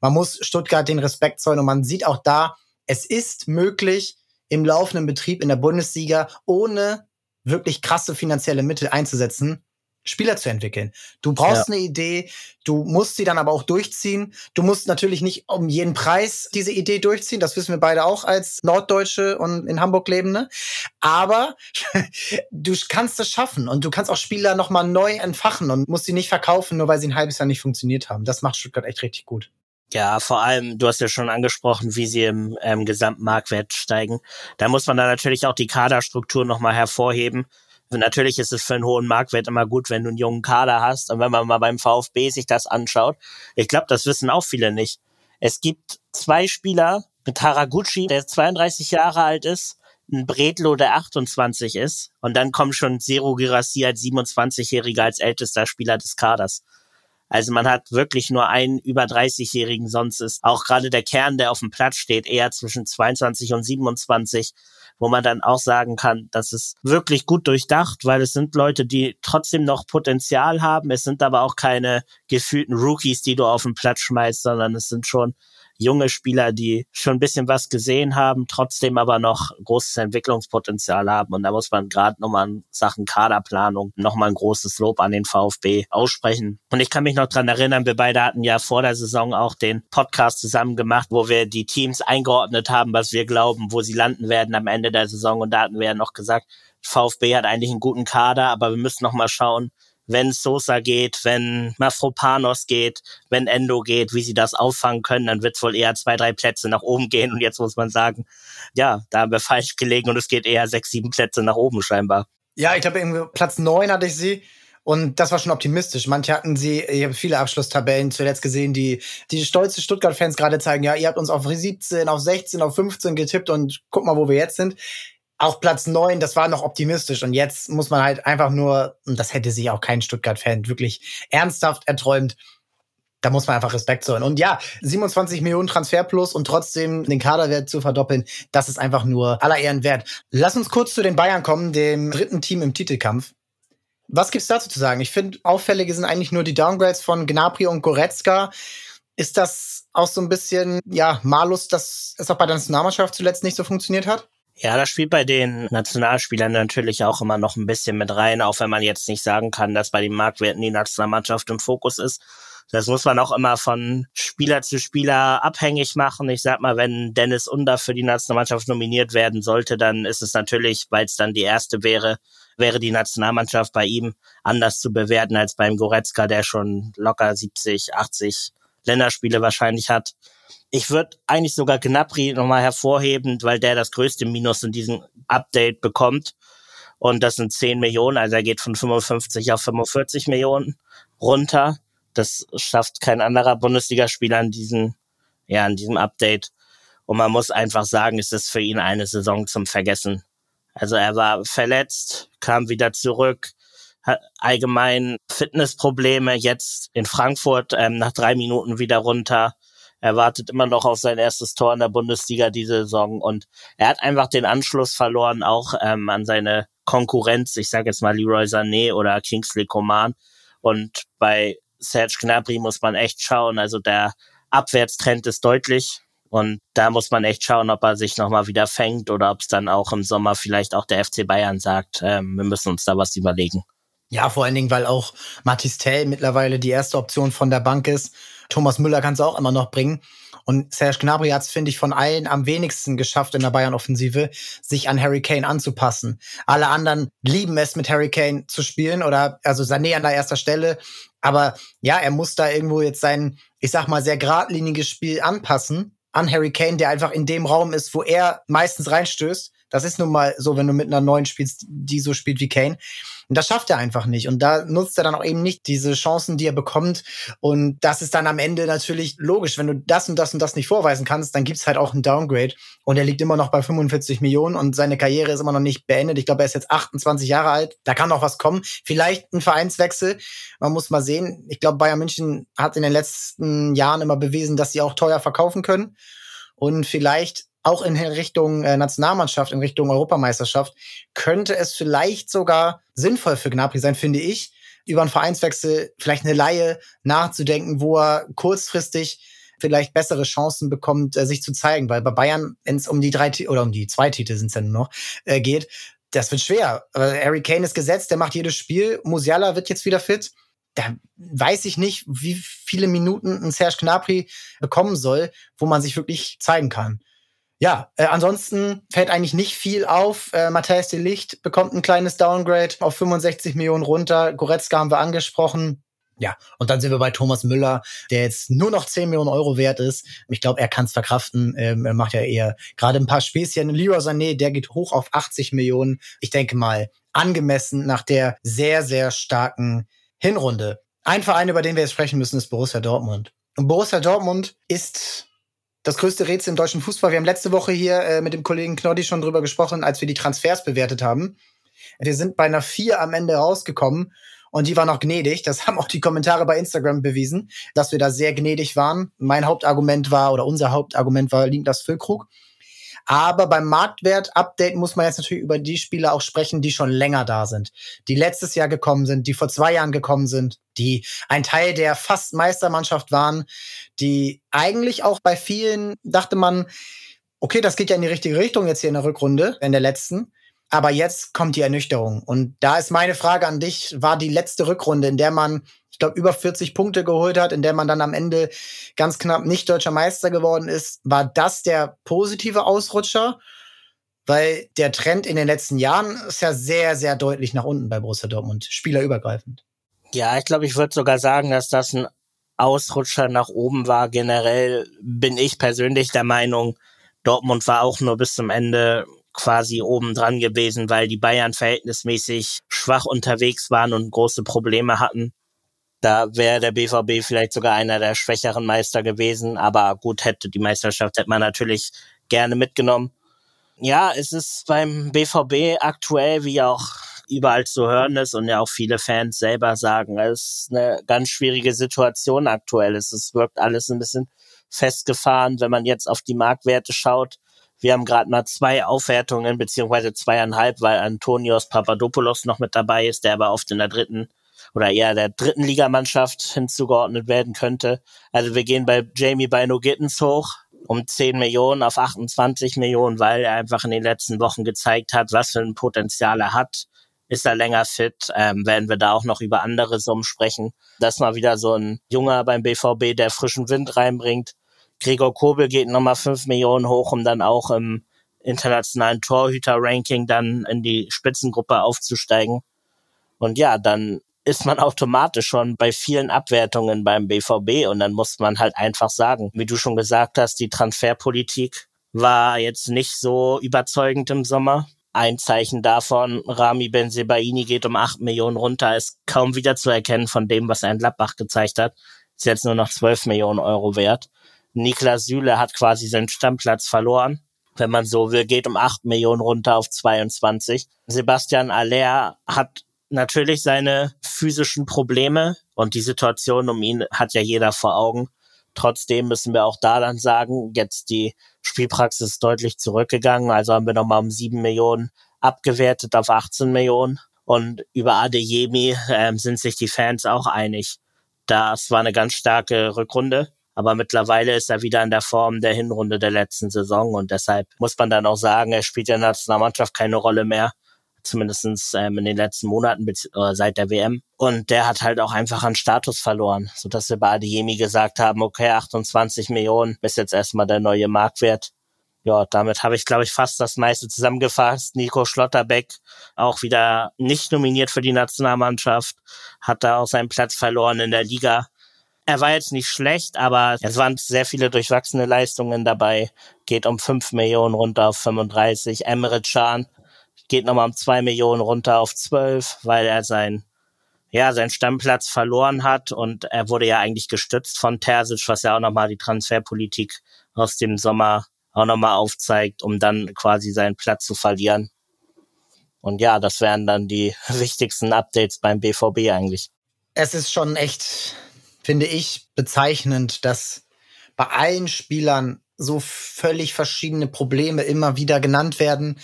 A: Man muss Stuttgart den Respekt zollen und man sieht auch da, es ist möglich, im laufenden Betrieb in der Bundesliga, ohne wirklich krasse finanzielle Mittel einzusetzen, Spieler zu entwickeln. Du brauchst ja. eine Idee, du musst sie dann aber auch durchziehen. Du musst natürlich nicht um jeden Preis diese Idee durchziehen, das wissen wir beide auch als Norddeutsche und in Hamburg lebende. Aber du kannst es schaffen und du kannst auch Spieler nochmal neu entfachen und musst sie nicht verkaufen, nur weil sie ein halbes Jahr nicht funktioniert haben. Das macht Stuttgart echt richtig gut.
B: Ja, vor allem, du hast ja schon angesprochen, wie sie im ähm, gesamten Marktwert steigen. Da muss man dann natürlich auch die Kaderstruktur nochmal hervorheben. Natürlich ist es für einen hohen Marktwert immer gut, wenn du einen jungen Kader hast. Und wenn man mal beim VfB sich das anschaut, ich glaube, das wissen auch viele nicht. Es gibt zwei Spieler, mit Haraguchi, der 32 Jahre alt ist, ein Bredlo, der 28 ist, und dann kommt schon Zero Girassi als 27-Jähriger als ältester Spieler des Kaders. Also man hat wirklich nur einen über 30-Jährigen, sonst ist auch gerade der Kern, der auf dem Platz steht, eher zwischen 22 und 27, wo man dann auch sagen kann, das ist wirklich gut durchdacht, weil es sind Leute, die trotzdem noch Potenzial haben. Es sind aber auch keine gefühlten Rookies, die du auf den Platz schmeißt, sondern es sind schon junge Spieler, die schon ein bisschen was gesehen haben, trotzdem aber noch großes Entwicklungspotenzial haben. Und da muss man gerade nochmal in Sachen Kaderplanung nochmal ein großes Lob an den VfB aussprechen. Und ich kann mich noch dran erinnern, wir beide hatten ja vor der Saison auch den Podcast zusammen gemacht, wo wir die Teams eingeordnet haben, was wir glauben, wo sie landen werden am Ende der Saison. Und da hatten wir ja noch gesagt, VfB hat eigentlich einen guten Kader, aber wir müssen noch mal schauen, wenn Sosa geht, wenn Mafropanos geht, wenn Endo geht, wie sie das auffangen können, dann wird es wohl eher zwei, drei Plätze nach oben gehen. Und jetzt muss man sagen, ja, da haben wir falsch gelegen und es geht eher sechs, sieben Plätze nach oben scheinbar.
A: Ja, ich glaube, Platz neun hatte ich sie. Und das war schon optimistisch. Manche hatten sie, ich habe viele Abschlusstabellen zuletzt gesehen, die die stolze Stuttgart-Fans gerade zeigen, ja, ihr habt uns auf 17, auf 16, auf 15 getippt und guck mal, wo wir jetzt sind auch Platz neun, das war noch optimistisch. Und jetzt muss man halt einfach nur, und das hätte sich auch kein Stuttgart-Fan wirklich ernsthaft erträumt, da muss man einfach Respekt zollen. Und ja, 27 Millionen Transfer plus und trotzdem den Kaderwert zu verdoppeln, das ist einfach nur aller Ehren wert. Lass uns kurz zu den Bayern kommen, dem dritten Team im Titelkampf. Was gibt's dazu zu sagen? Ich finde, auffällige sind eigentlich nur die Downgrades von Gnabry und Goretzka. Ist das auch so ein bisschen, ja, Malus, dass es auch bei der Nationalmannschaft zuletzt nicht so funktioniert hat?
B: Ja, das spielt bei den Nationalspielern natürlich auch immer noch ein bisschen mit rein, auch wenn man jetzt nicht sagen kann, dass bei den Marktwerten die Nationalmannschaft im Fokus ist. Das muss man auch immer von Spieler zu Spieler abhängig machen. Ich sag mal, wenn Dennis Under für die Nationalmannschaft nominiert werden sollte, dann ist es natürlich, weil es dann die erste wäre, wäre die Nationalmannschaft bei ihm anders zu bewerten als beim Goretzka, der schon locker 70, 80 Länderspiele wahrscheinlich hat. Ich würde eigentlich sogar Gnabry nochmal hervorheben, weil der das größte Minus in diesem Update bekommt. Und das sind 10 Millionen, also er geht von 55 auf 45 Millionen runter. Das schafft kein anderer Bundesligaspieler in diesem, ja, in diesem Update. Und man muss einfach sagen, es ist für ihn eine Saison zum Vergessen. Also er war verletzt, kam wieder zurück, hat allgemein Fitnessprobleme, jetzt in Frankfurt ähm, nach drei Minuten wieder runter. Er wartet immer noch auf sein erstes Tor in der Bundesliga diese Saison und er hat einfach den Anschluss verloren, auch ähm, an seine Konkurrenz. Ich sage jetzt mal Leroy Sané oder Kingsley Coman. Und bei Serge Gnabry muss man echt schauen. Also der Abwärtstrend ist deutlich. Und da muss man echt schauen, ob er sich nochmal wieder fängt oder ob es dann auch im Sommer vielleicht auch der FC Bayern sagt, ähm, wir müssen uns da was überlegen.
A: Ja, vor allen Dingen, weil auch Mathis Tell mittlerweile die erste Option von der Bank ist. Thomas Müller kann es auch immer noch bringen. Und Serge Gnabry hat es, finde ich, von allen am wenigsten geschafft in der Bayern-Offensive, sich an Harry Kane anzupassen. Alle anderen lieben es, mit Harry Kane zu spielen oder also Sané an der erster Stelle. Aber ja, er muss da irgendwo jetzt sein, ich sag mal, sehr geradliniges Spiel anpassen an Harry Kane, der einfach in dem Raum ist, wo er meistens reinstößt. Das ist nun mal so, wenn du mit einer neuen spielst, die so spielt wie Kane. Und das schafft er einfach nicht. Und da nutzt er dann auch eben nicht diese Chancen, die er bekommt. Und das ist dann am Ende natürlich logisch. Wenn du das und das und das nicht vorweisen kannst, dann gibt's halt auch ein Downgrade. Und er liegt immer noch bei 45 Millionen und seine Karriere ist immer noch nicht beendet. Ich glaube, er ist jetzt 28 Jahre alt. Da kann noch was kommen. Vielleicht ein Vereinswechsel. Man muss mal sehen. Ich glaube, Bayern München hat in den letzten Jahren immer bewiesen, dass sie auch teuer verkaufen können. Und vielleicht auch in Richtung äh, Nationalmannschaft, in Richtung Europameisterschaft, könnte es vielleicht sogar sinnvoll für Gnabry sein, finde ich, über einen Vereinswechsel vielleicht eine Laie nachzudenken, wo er kurzfristig vielleicht bessere Chancen bekommt, äh, sich zu zeigen, weil bei Bayern, wenn es um die drei oder um die zwei Titel sind es ja nur noch, äh, geht, das wird schwer. Äh, Harry Kane ist gesetzt, der macht jedes Spiel. Musiala wird jetzt wieder fit. Da weiß ich nicht, wie viele Minuten ein Serge Gnabry bekommen soll, wo man sich wirklich zeigen kann. Ja, äh, ansonsten fällt eigentlich nicht viel auf. Äh, Matthias de Licht bekommt ein kleines Downgrade auf 65 Millionen runter. Goretzka haben wir angesprochen. Ja, und dann sind wir bei Thomas Müller, der jetzt nur noch 10 Millionen Euro wert ist. Ich glaube, er kann es verkraften. Ähm, er macht ja eher gerade ein paar Späßchen. Leroy Sané, der geht hoch auf 80 Millionen. Ich denke mal, angemessen nach der sehr, sehr starken Hinrunde. Ein Verein, über den wir jetzt sprechen müssen, ist Borussia Dortmund. Und Borussia Dortmund ist das größte Rätsel im deutschen Fußball. Wir haben letzte Woche hier äh, mit dem Kollegen Knoddy schon drüber gesprochen, als wir die Transfers bewertet haben. Wir sind bei einer vier am Ende rausgekommen und die war noch gnädig. Das haben auch die Kommentare bei Instagram bewiesen, dass wir da sehr gnädig waren. Mein Hauptargument war oder unser Hauptargument war Linklas Füllkrug. Aber beim Marktwert-Update muss man jetzt natürlich über die Spieler auch sprechen, die schon länger da sind, die letztes Jahr gekommen sind, die vor zwei Jahren gekommen sind, die ein Teil der fast Meistermannschaft waren, die eigentlich auch bei vielen dachte man, okay, das geht ja in die richtige Richtung jetzt hier in der Rückrunde, in der letzten. Aber jetzt kommt die Ernüchterung. Und da ist meine Frage an dich, war die letzte Rückrunde, in der man ich glaube, über 40 Punkte geholt hat, in der man dann am Ende ganz knapp nicht deutscher Meister geworden ist. War das der positive Ausrutscher? Weil der Trend in den letzten Jahren ist ja sehr, sehr deutlich nach unten bei Borussia Dortmund, spielerübergreifend.
B: Ja, ich glaube, ich würde sogar sagen, dass das ein Ausrutscher nach oben war. Generell bin ich persönlich der Meinung, Dortmund war auch nur bis zum Ende quasi oben dran gewesen, weil die Bayern verhältnismäßig schwach unterwegs waren und große Probleme hatten. Da wäre der BVB vielleicht sogar einer der schwächeren Meister gewesen, aber gut, hätte die Meisterschaft hätte man natürlich gerne mitgenommen. Ja, es ist beim BVB aktuell, wie auch überall zu hören ist und ja auch viele Fans selber sagen, es ist eine ganz schwierige Situation aktuell. Es wirkt alles ein bisschen festgefahren, wenn man jetzt auf die Marktwerte schaut. Wir haben gerade mal zwei Aufwertungen, beziehungsweise zweieinhalb, weil Antonios Papadopoulos noch mit dabei ist, der aber oft in der dritten oder eher der dritten Ligamannschaft hinzugeordnet werden könnte. Also wir gehen bei Jamie Bino Gittens hoch, um 10 Millionen auf 28 Millionen, weil er einfach in den letzten Wochen gezeigt hat, was für ein Potenzial er hat. Ist er länger fit, ähm, werden wir da auch noch über andere Summen sprechen. Das ist mal wieder so ein Junger beim BVB, der frischen Wind reinbringt. Gregor Kobel geht nochmal 5 Millionen hoch, um dann auch im internationalen Torhüter-Ranking dann in die Spitzengruppe aufzusteigen. Und ja, dann ist man automatisch schon bei vielen Abwertungen beim BVB und dann muss man halt einfach sagen, wie du schon gesagt hast, die Transferpolitik war jetzt nicht so überzeugend im Sommer. Ein Zeichen davon, Rami Benzebaini geht um acht Millionen runter, ist kaum wieder zu erkennen von dem, was er in Gladbach gezeigt hat. Ist jetzt nur noch zwölf Millionen Euro wert. Niklas Süle hat quasi seinen Stammplatz verloren. Wenn man so will, geht um acht Millionen runter auf 22. Sebastian Aller hat natürlich seine physischen Probleme und die Situation um ihn hat ja jeder vor Augen. Trotzdem müssen wir auch da dann sagen, jetzt die Spielpraxis ist deutlich zurückgegangen. Also haben wir nochmal um sieben Millionen abgewertet auf 18 Millionen. Und über Adeyemi ähm, sind sich die Fans auch einig. Das war eine ganz starke Rückrunde. Aber mittlerweile ist er wieder in der Form der Hinrunde der letzten Saison. Und deshalb muss man dann auch sagen, er spielt in der Nationalmannschaft keine Rolle mehr zumindestens ähm, in den letzten Monaten äh, seit der WM. Und der hat halt auch einfach an Status verloren, sodass wir bei Adeyemi gesagt haben, okay, 28 Millionen ist jetzt erstmal der neue Marktwert. Ja, damit habe ich, glaube ich, fast das meiste zusammengefasst. Nico Schlotterbeck auch wieder nicht nominiert für die Nationalmannschaft, hat da auch seinen Platz verloren in der Liga. Er war jetzt nicht schlecht, aber es waren sehr viele durchwachsene Leistungen dabei. Geht um 5 Millionen runter auf 35. Emre Can geht nochmal um zwei Millionen runter auf zwölf, weil er sein, ja, seinen Stammplatz verloren hat und er wurde ja eigentlich gestützt von Terzic, was ja auch nochmal die Transferpolitik aus dem Sommer auch nochmal aufzeigt, um dann quasi seinen Platz zu verlieren. Und ja, das wären dann die wichtigsten Updates beim BVB eigentlich.
A: Es ist schon echt, finde ich, bezeichnend, dass bei allen Spielern so völlig verschiedene Probleme immer wieder genannt werden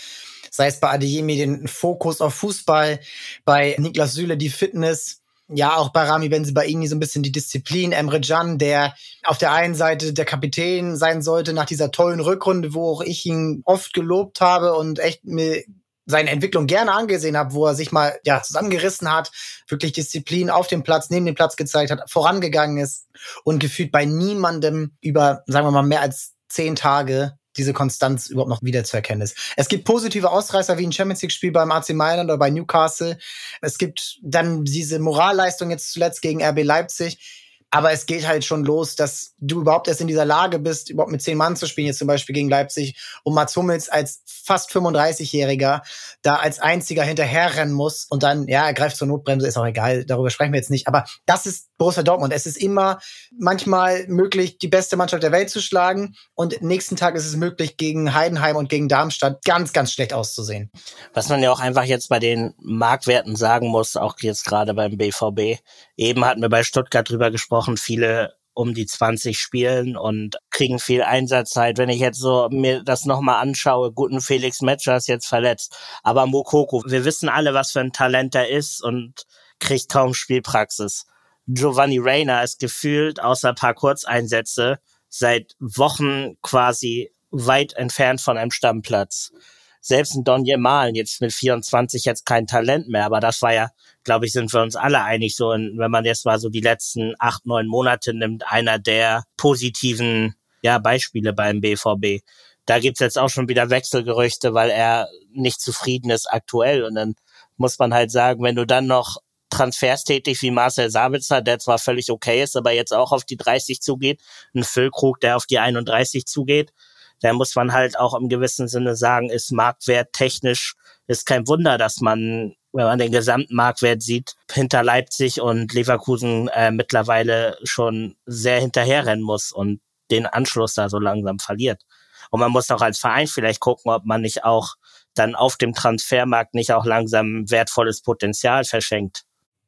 A: sei es bei Adeyemi den Fokus auf Fußball, bei Niklas Süle die Fitness, ja, auch bei Rami Benzibaini so ein bisschen die Disziplin. Emre Can, der auf der einen Seite der Kapitän sein sollte nach dieser tollen Rückrunde, wo auch ich ihn oft gelobt habe und echt mir seine Entwicklung gerne angesehen habe, wo er sich mal ja zusammengerissen hat, wirklich Disziplin auf dem Platz, neben dem Platz gezeigt hat, vorangegangen ist und gefühlt bei niemandem über, sagen wir mal, mehr als zehn Tage diese Konstanz überhaupt noch wiederzuerkennen ist. Es gibt positive Ausreißer wie ein Champions League-Spiel beim AC Mailand oder bei Newcastle. Es gibt dann diese Moralleistung jetzt zuletzt gegen RB Leipzig. Aber es geht halt schon los, dass du überhaupt erst in dieser Lage bist, überhaupt mit zehn Mann zu spielen, jetzt zum Beispiel gegen Leipzig, und Mats Hummels als fast 35-Jähriger da als einziger hinterherrennen muss und dann, ja, er greift zur Notbremse, ist auch egal, darüber sprechen wir jetzt nicht. Aber das ist Borussia Dortmund. Es ist immer manchmal möglich, die beste Mannschaft der Welt zu schlagen und nächsten Tag ist es möglich, gegen Heidenheim und gegen Darmstadt ganz, ganz schlecht auszusehen.
B: Was man ja auch einfach jetzt bei den Marktwerten sagen muss, auch jetzt gerade beim BVB. Eben hatten wir bei Stuttgart drüber gesprochen, viele um die 20 spielen und kriegen viel Einsatzzeit. Wenn ich jetzt so mir das nochmal anschaue, guten Felix Metscher ist jetzt verletzt, aber Mokoko, wir wissen alle, was für ein Talent er ist und kriegt kaum Spielpraxis. Giovanni Reyna ist gefühlt außer ein paar Kurzeinsätze seit Wochen quasi weit entfernt von einem Stammplatz. Selbst ein Don Malen jetzt mit 24 jetzt kein Talent mehr, aber das war ja, glaube ich, sind wir uns alle einig so, und wenn man jetzt mal so die letzten acht, neun Monate nimmt, einer der positiven ja, Beispiele beim BVB. Da gibt's jetzt auch schon wieder Wechselgerüchte, weil er nicht zufrieden ist aktuell. Und dann muss man halt sagen, wenn du dann noch Transfers tätig wie Marcel Sabitzer, der zwar völlig okay ist, aber jetzt auch auf die 30 zugeht, ein Füllkrug, der auf die 31 zugeht, da muss man halt auch im gewissen Sinne sagen, ist Marktwert technisch, ist kein Wunder, dass man, wenn man den gesamten Marktwert sieht, hinter Leipzig und Leverkusen äh, mittlerweile schon sehr hinterherrennen muss und den Anschluss da so langsam verliert. Und man muss auch als Verein vielleicht gucken, ob man nicht auch dann auf dem Transfermarkt nicht auch langsam wertvolles Potenzial verschenkt.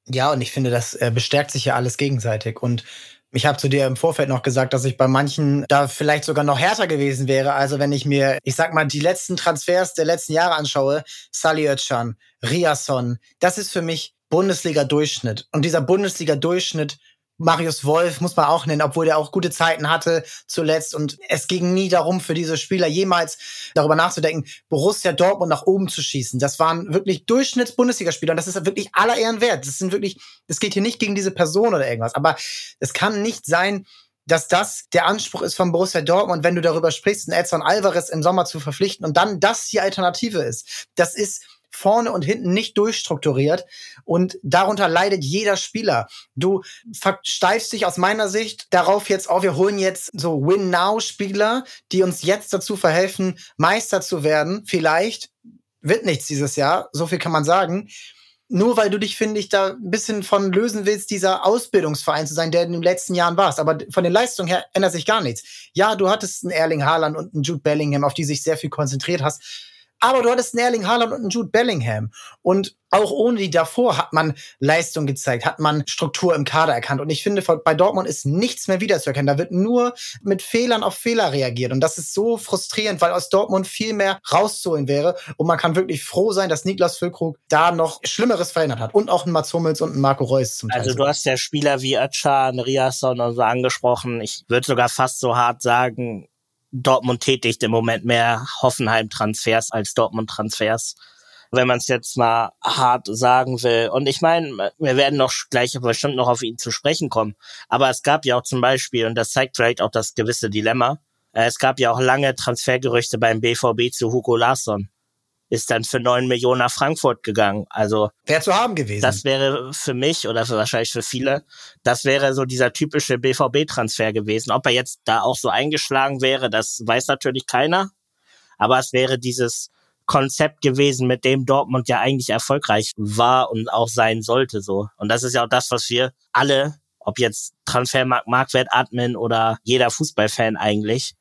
A: Ja, und ich finde, das äh, bestärkt sich ja alles gegenseitig. Und ich habe zu dir im Vorfeld noch gesagt, dass ich bei manchen da vielleicht sogar noch härter gewesen wäre. Also wenn ich mir, ich sag mal, die letzten Transfers der letzten Jahre anschaue, Sally Özcan, Riasson, das ist für mich Bundesliga-Durchschnitt. Und dieser Bundesliga-Durchschnitt Marius Wolf muss man auch nennen, obwohl der auch gute Zeiten hatte zuletzt. Und es ging nie darum, für diese Spieler jemals darüber nachzudenken, Borussia Dortmund nach oben zu schießen. Das waren wirklich Durchschnitts-Bundesligaspieler und das ist wirklich aller Ehren wert. Das sind wirklich, es geht hier nicht gegen diese Person oder irgendwas. Aber es kann nicht sein, dass das der Anspruch ist von Borussia Dortmund, wenn du darüber sprichst, einen Edson Alvarez im Sommer zu verpflichten und dann das die Alternative ist. Das ist vorne und hinten nicht durchstrukturiert und darunter leidet jeder Spieler. Du versteifst dich aus meiner Sicht darauf jetzt, oh, wir holen jetzt so Win-Now-Spieler, die uns jetzt dazu verhelfen, Meister zu werden. Vielleicht wird nichts dieses Jahr, so viel kann man sagen. Nur weil du dich, finde ich, da ein bisschen von lösen willst, dieser Ausbildungsverein zu sein, der in den letzten Jahren warst. Aber von den Leistungen her ändert sich gar nichts. Ja, du hattest einen Erling Haaland und einen Jude Bellingham, auf die sich sehr viel konzentriert hast. Aber du hattest einen Erling Haaland und einen Jude Bellingham. Und auch ohne die davor hat man Leistung gezeigt, hat man Struktur im Kader erkannt. Und ich finde, bei Dortmund ist nichts mehr wiederzuerkennen. Da wird nur mit Fehlern auf Fehler reagiert. Und das ist so frustrierend, weil aus Dortmund viel mehr rauszuholen wäre. Und man kann wirklich froh sein, dass Niklas Füllkrug da noch Schlimmeres verändert hat. Und auch ein Mats Hummels und ein Marco Reus zum
B: Teil. Also du hast ja Spieler wie Ötchan, Riasson und so angesprochen. Ich würde sogar fast so hart sagen, Dortmund tätigt im Moment mehr Hoffenheim-Transfers als Dortmund-Transfers, wenn man es jetzt mal hart sagen will. Und ich meine, wir werden noch gleich bestimmt noch auf ihn zu sprechen kommen. Aber es gab ja auch zum Beispiel, und das zeigt vielleicht auch das gewisse Dilemma, äh, es gab ja auch lange Transfergerüchte beim BVB zu Hugo Larsson ist dann für neun Millionen nach Frankfurt gegangen. Also
A: wäre zu haben gewesen.
B: Das wäre für mich oder für wahrscheinlich für viele, das wäre so dieser typische BVB-Transfer gewesen. Ob er jetzt da auch so eingeschlagen wäre, das weiß natürlich keiner. Aber es wäre dieses Konzept gewesen, mit dem Dortmund ja eigentlich erfolgreich war und auch sein sollte so. Und das ist ja auch das, was wir alle, ob jetzt Transfermarkt, Marktwert, Admin oder jeder Fußballfan eigentlich,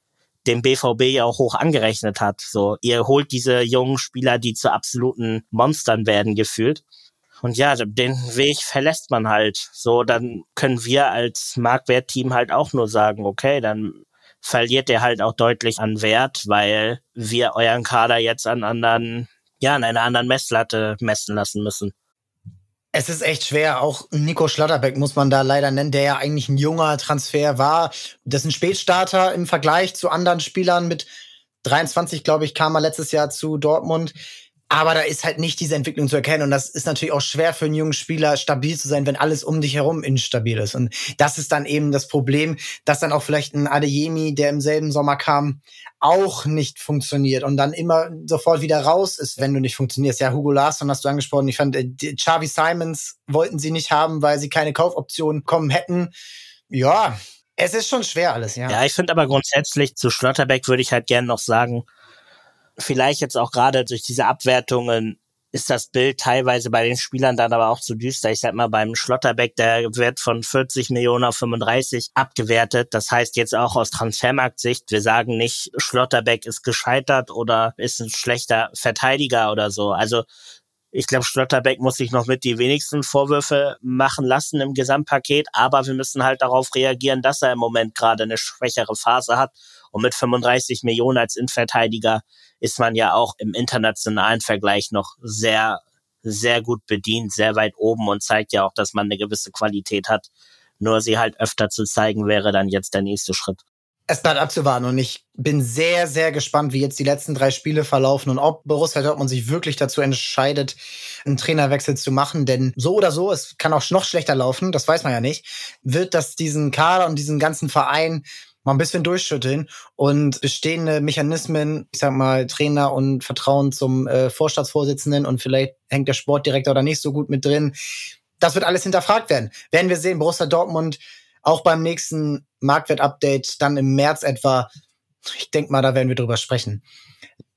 B: dem BVB ja auch hoch angerechnet hat. So, ihr holt diese jungen Spieler, die zu absoluten Monstern werden gefühlt. Und ja, den Weg verlässt man halt. So, dann können wir als Marktwertteam halt auch nur sagen, okay, dann verliert der halt auch deutlich an Wert, weil wir euren Kader jetzt an anderen, ja, an einer anderen Messlatte messen lassen müssen.
A: Es ist echt schwer. Auch Nico Schlotterbeck muss man da leider nennen, der ja eigentlich ein junger Transfer war. Das ist ein Spätstarter im Vergleich zu anderen Spielern mit 23, glaube ich, kam er letztes Jahr zu Dortmund. Aber da ist halt nicht diese Entwicklung zu erkennen. Und das ist natürlich auch schwer für einen jungen Spieler, stabil zu sein, wenn alles um dich herum instabil ist. Und das ist dann eben das Problem, dass dann auch vielleicht ein Adeyemi, der im selben Sommer kam, auch nicht funktioniert und dann immer sofort wieder raus ist, wenn du nicht funktionierst. Ja, Hugo Larsson hast du angesprochen. Ich fand, äh, Xavi Simons wollten sie nicht haben, weil sie keine Kaufoption kommen hätten. Ja, es ist schon schwer alles, ja.
B: Ja, ich finde aber grundsätzlich zu Schlotterbeck würde ich halt gerne noch sagen, vielleicht jetzt auch gerade durch diese Abwertungen ist das Bild teilweise bei den Spielern dann aber auch zu düster. Ich sag mal, beim Schlotterbeck, der wird von 40 Millionen auf 35 abgewertet. Das heißt jetzt auch aus Transfermarktsicht, wir sagen nicht, Schlotterbeck ist gescheitert oder ist ein schlechter Verteidiger oder so. Also ich glaube, Schlotterbeck muss sich noch mit die wenigsten Vorwürfe machen lassen im Gesamtpaket, aber wir müssen halt darauf reagieren, dass er im Moment gerade eine schwächere Phase hat. Und mit 35 Millionen als Innenverteidiger ist man ja auch im internationalen Vergleich noch sehr, sehr gut bedient, sehr weit oben und zeigt ja auch, dass man eine gewisse Qualität hat. Nur sie halt öfter zu zeigen, wäre dann jetzt der nächste Schritt.
A: Es bleibt abzuwarten und ich bin sehr, sehr gespannt, wie jetzt die letzten drei Spiele verlaufen und ob Borussia Dortmund sich wirklich dazu entscheidet, einen Trainerwechsel zu machen. Denn so oder so, es kann auch noch schlechter laufen, das weiß man ja nicht, wird das diesen Kader und diesen ganzen Verein mal ein bisschen durchschütteln und bestehende Mechanismen, ich sag mal, Trainer und Vertrauen zum äh, Vorstandsvorsitzenden und vielleicht hängt der Sportdirektor da nicht so gut mit drin. Das wird alles hinterfragt werden. Werden wir sehen, Borussia Dortmund auch beim nächsten Marktwert-Update dann im März etwa. Ich denke mal, da werden wir drüber sprechen.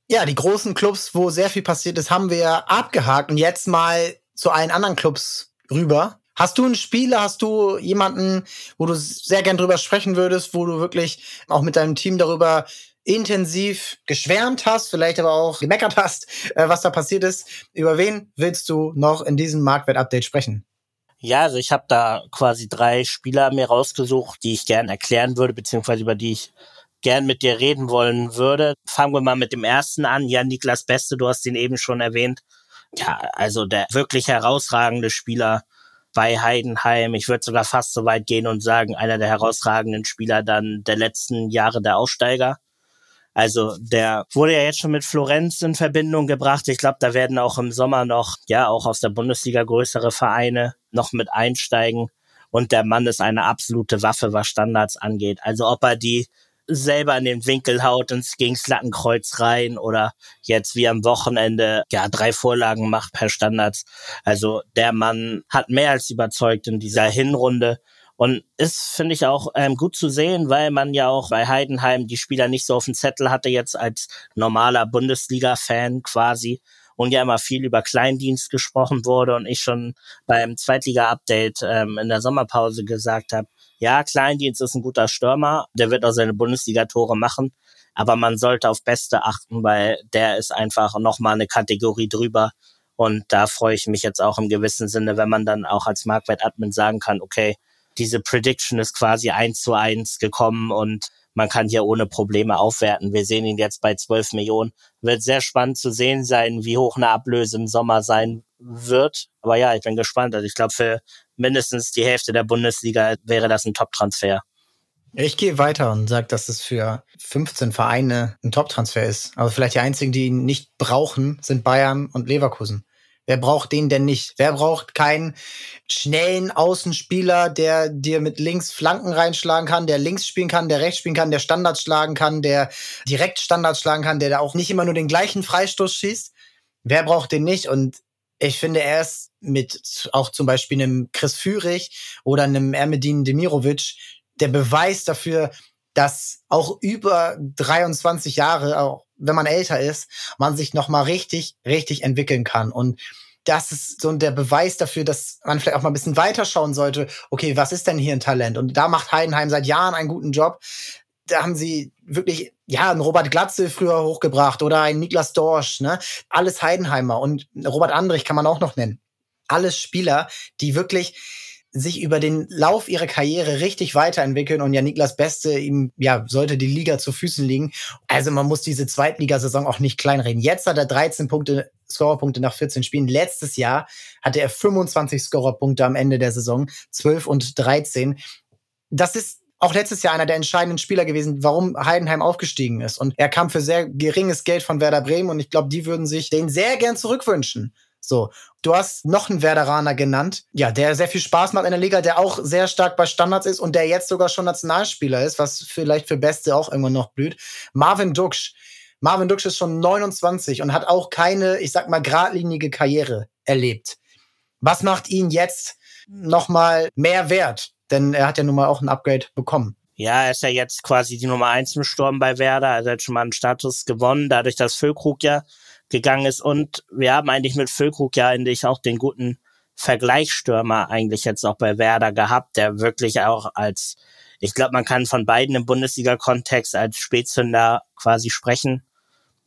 A: Ja, die großen Clubs, wo sehr viel passiert ist, haben wir abgehakt und jetzt mal zu allen anderen Clubs rüber. Hast du einen Spieler, hast du jemanden, wo du sehr gern drüber sprechen würdest, wo du wirklich auch mit deinem Team darüber intensiv geschwärmt hast, vielleicht aber auch gemeckert hast, äh, was da passiert ist. Über wen willst du noch in diesem Marktwert-Update sprechen?
B: Ja, also ich habe da quasi drei Spieler mir rausgesucht, die ich gern erklären würde, beziehungsweise über die ich gern mit dir reden wollen würde. Fangen wir mal mit dem ersten an. Jan Niklas Beste, du hast ihn eben schon erwähnt. Ja, also der wirklich herausragende Spieler bei Heidenheim. Ich würde sogar fast so weit gehen und sagen, einer der herausragenden Spieler dann der letzten Jahre der Aussteiger. Also der wurde ja jetzt schon mit Florenz in Verbindung gebracht. Ich glaube, da werden auch im Sommer noch, ja, auch aus der Bundesliga größere Vereine noch mit einsteigen. Und der Mann ist eine absolute Waffe, was Standards angeht. Also ob er die selber in den Winkel haut ins gegen Lattenkreuz rein oder jetzt wie am Wochenende ja drei Vorlagen macht per Standards. Also der Mann hat mehr als überzeugt in dieser Hinrunde und ist, finde ich, auch ähm, gut zu sehen, weil man ja auch bei Heidenheim die Spieler nicht so auf dem Zettel hatte, jetzt als normaler Bundesliga-Fan quasi. Und ja immer viel über Kleindienst gesprochen wurde und ich schon beim Zweitliga-Update ähm, in der Sommerpause gesagt habe, ja, Kleindienst ist ein guter Stürmer, der wird auch seine Bundesliga-Tore machen, aber man sollte auf Beste achten, weil der ist einfach nochmal eine Kategorie drüber. Und da freue ich mich jetzt auch im gewissen Sinne, wenn man dann auch als Marktwert-Admin sagen kann, okay, diese Prediction ist quasi eins zu eins gekommen und man kann hier ohne Probleme aufwerten. Wir sehen ihn jetzt bei 12 Millionen. Wird sehr spannend zu sehen sein, wie hoch eine Ablöse im Sommer sein wird. Aber ja, ich bin gespannt. Also ich glaube, für mindestens die Hälfte der Bundesliga wäre das ein Top-Transfer.
A: Ich gehe weiter und sage, dass es für 15 Vereine ein Top-Transfer ist. Aber vielleicht die einzigen, die ihn nicht brauchen, sind Bayern und Leverkusen. Wer braucht den denn nicht? Wer braucht keinen schnellen Außenspieler, der dir mit links Flanken reinschlagen kann, der links spielen kann, der rechts spielen kann, der Standards schlagen kann, der direkt Standards schlagen kann, der da auch nicht immer nur den gleichen Freistoß schießt? Wer braucht den nicht? Und ich finde, er ist mit auch zum Beispiel einem Chris Führig oder einem Ermedin Demirovic der Beweis dafür, dass auch über 23 Jahre, auch wenn man älter ist, man sich noch mal richtig, richtig entwickeln kann. Und das ist so der Beweis dafür, dass man vielleicht auch mal ein bisschen weiter schauen sollte. Okay, was ist denn hier ein Talent? Und da macht Heidenheim seit Jahren einen guten Job. Da haben sie wirklich, ja, einen Robert Glatze früher hochgebracht oder einen Niklas Dorsch, ne? Alles Heidenheimer. Und Robert Andrich kann man auch noch nennen. Alles Spieler, die wirklich sich über den Lauf ihrer Karriere richtig weiterentwickeln und ja Niklas Beste ihm ja sollte die Liga zu Füßen liegen. Also man muss diese Zweitligasaison auch nicht kleinreden. Jetzt hat er 13 Punkte Scorerpunkte nach 14 Spielen. Letztes Jahr hatte er 25 Scorerpunkte am Ende der Saison, 12 und 13. Das ist auch letztes Jahr einer der entscheidenden Spieler gewesen, warum Heidenheim aufgestiegen ist. Und er kam für sehr geringes Geld von Werder Bremen und ich glaube, die würden sich den sehr gern zurückwünschen. So, du hast noch einen Werderaner genannt, ja, der sehr viel Spaß macht in der Liga, der auch sehr stark bei Standards ist und der jetzt sogar schon Nationalspieler ist, was vielleicht für Beste auch irgendwann noch blüht. Marvin Duksch. Marvin Duksch ist schon 29 und hat auch keine, ich sag mal, geradlinige Karriere erlebt. Was macht ihn jetzt noch mal mehr wert? Denn er hat ja nun mal auch ein Upgrade bekommen.
B: Ja, er ist ja jetzt quasi die Nummer eins im Sturm bei Werder. Er hat schon mal einen Status gewonnen, dadurch, dass Füllkrug ja gegangen ist. Und wir haben eigentlich mit Füllkrug ja eigentlich auch den guten Vergleichsstürmer eigentlich jetzt auch bei Werder gehabt, der wirklich auch als, ich glaube, man kann von beiden im Bundesliga-Kontext als Spätzünder quasi sprechen.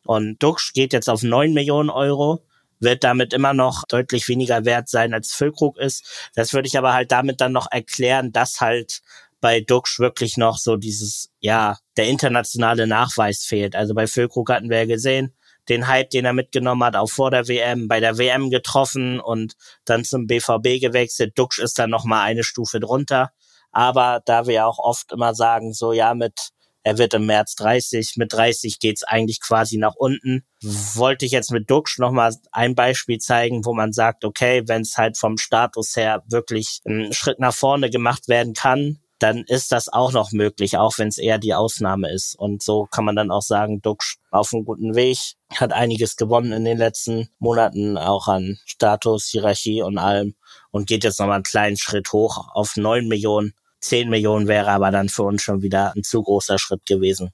B: Und Duxch geht jetzt auf neun Millionen Euro, wird damit immer noch deutlich weniger wert sein, als Füllkrug ist. Das würde ich aber halt damit dann noch erklären, dass halt bei Duxch wirklich noch so dieses, ja, der internationale Nachweis fehlt. Also bei Füllkrug hatten wir ja gesehen, den Hype, den er mitgenommen hat, auch vor der WM, bei der WM getroffen und dann zum BVB gewechselt. Duxch ist dann noch mal eine Stufe drunter. Aber da wir auch oft immer sagen, so ja, mit er wird im März 30, mit 30 geht's eigentlich quasi nach unten. Wollte ich jetzt mit Duxch noch mal ein Beispiel zeigen, wo man sagt, okay, wenn es halt vom Status her wirklich einen Schritt nach vorne gemacht werden kann, dann ist das auch noch möglich, auch wenn es eher die Ausnahme ist. Und so kann man dann auch sagen, Duxch auf einem guten Weg, hat einiges gewonnen in den letzten Monaten, auch an Status, Hierarchie und allem und geht jetzt nochmal einen kleinen Schritt hoch auf neun Millionen. Zehn Millionen wäre aber dann für uns schon wieder ein zu großer Schritt gewesen.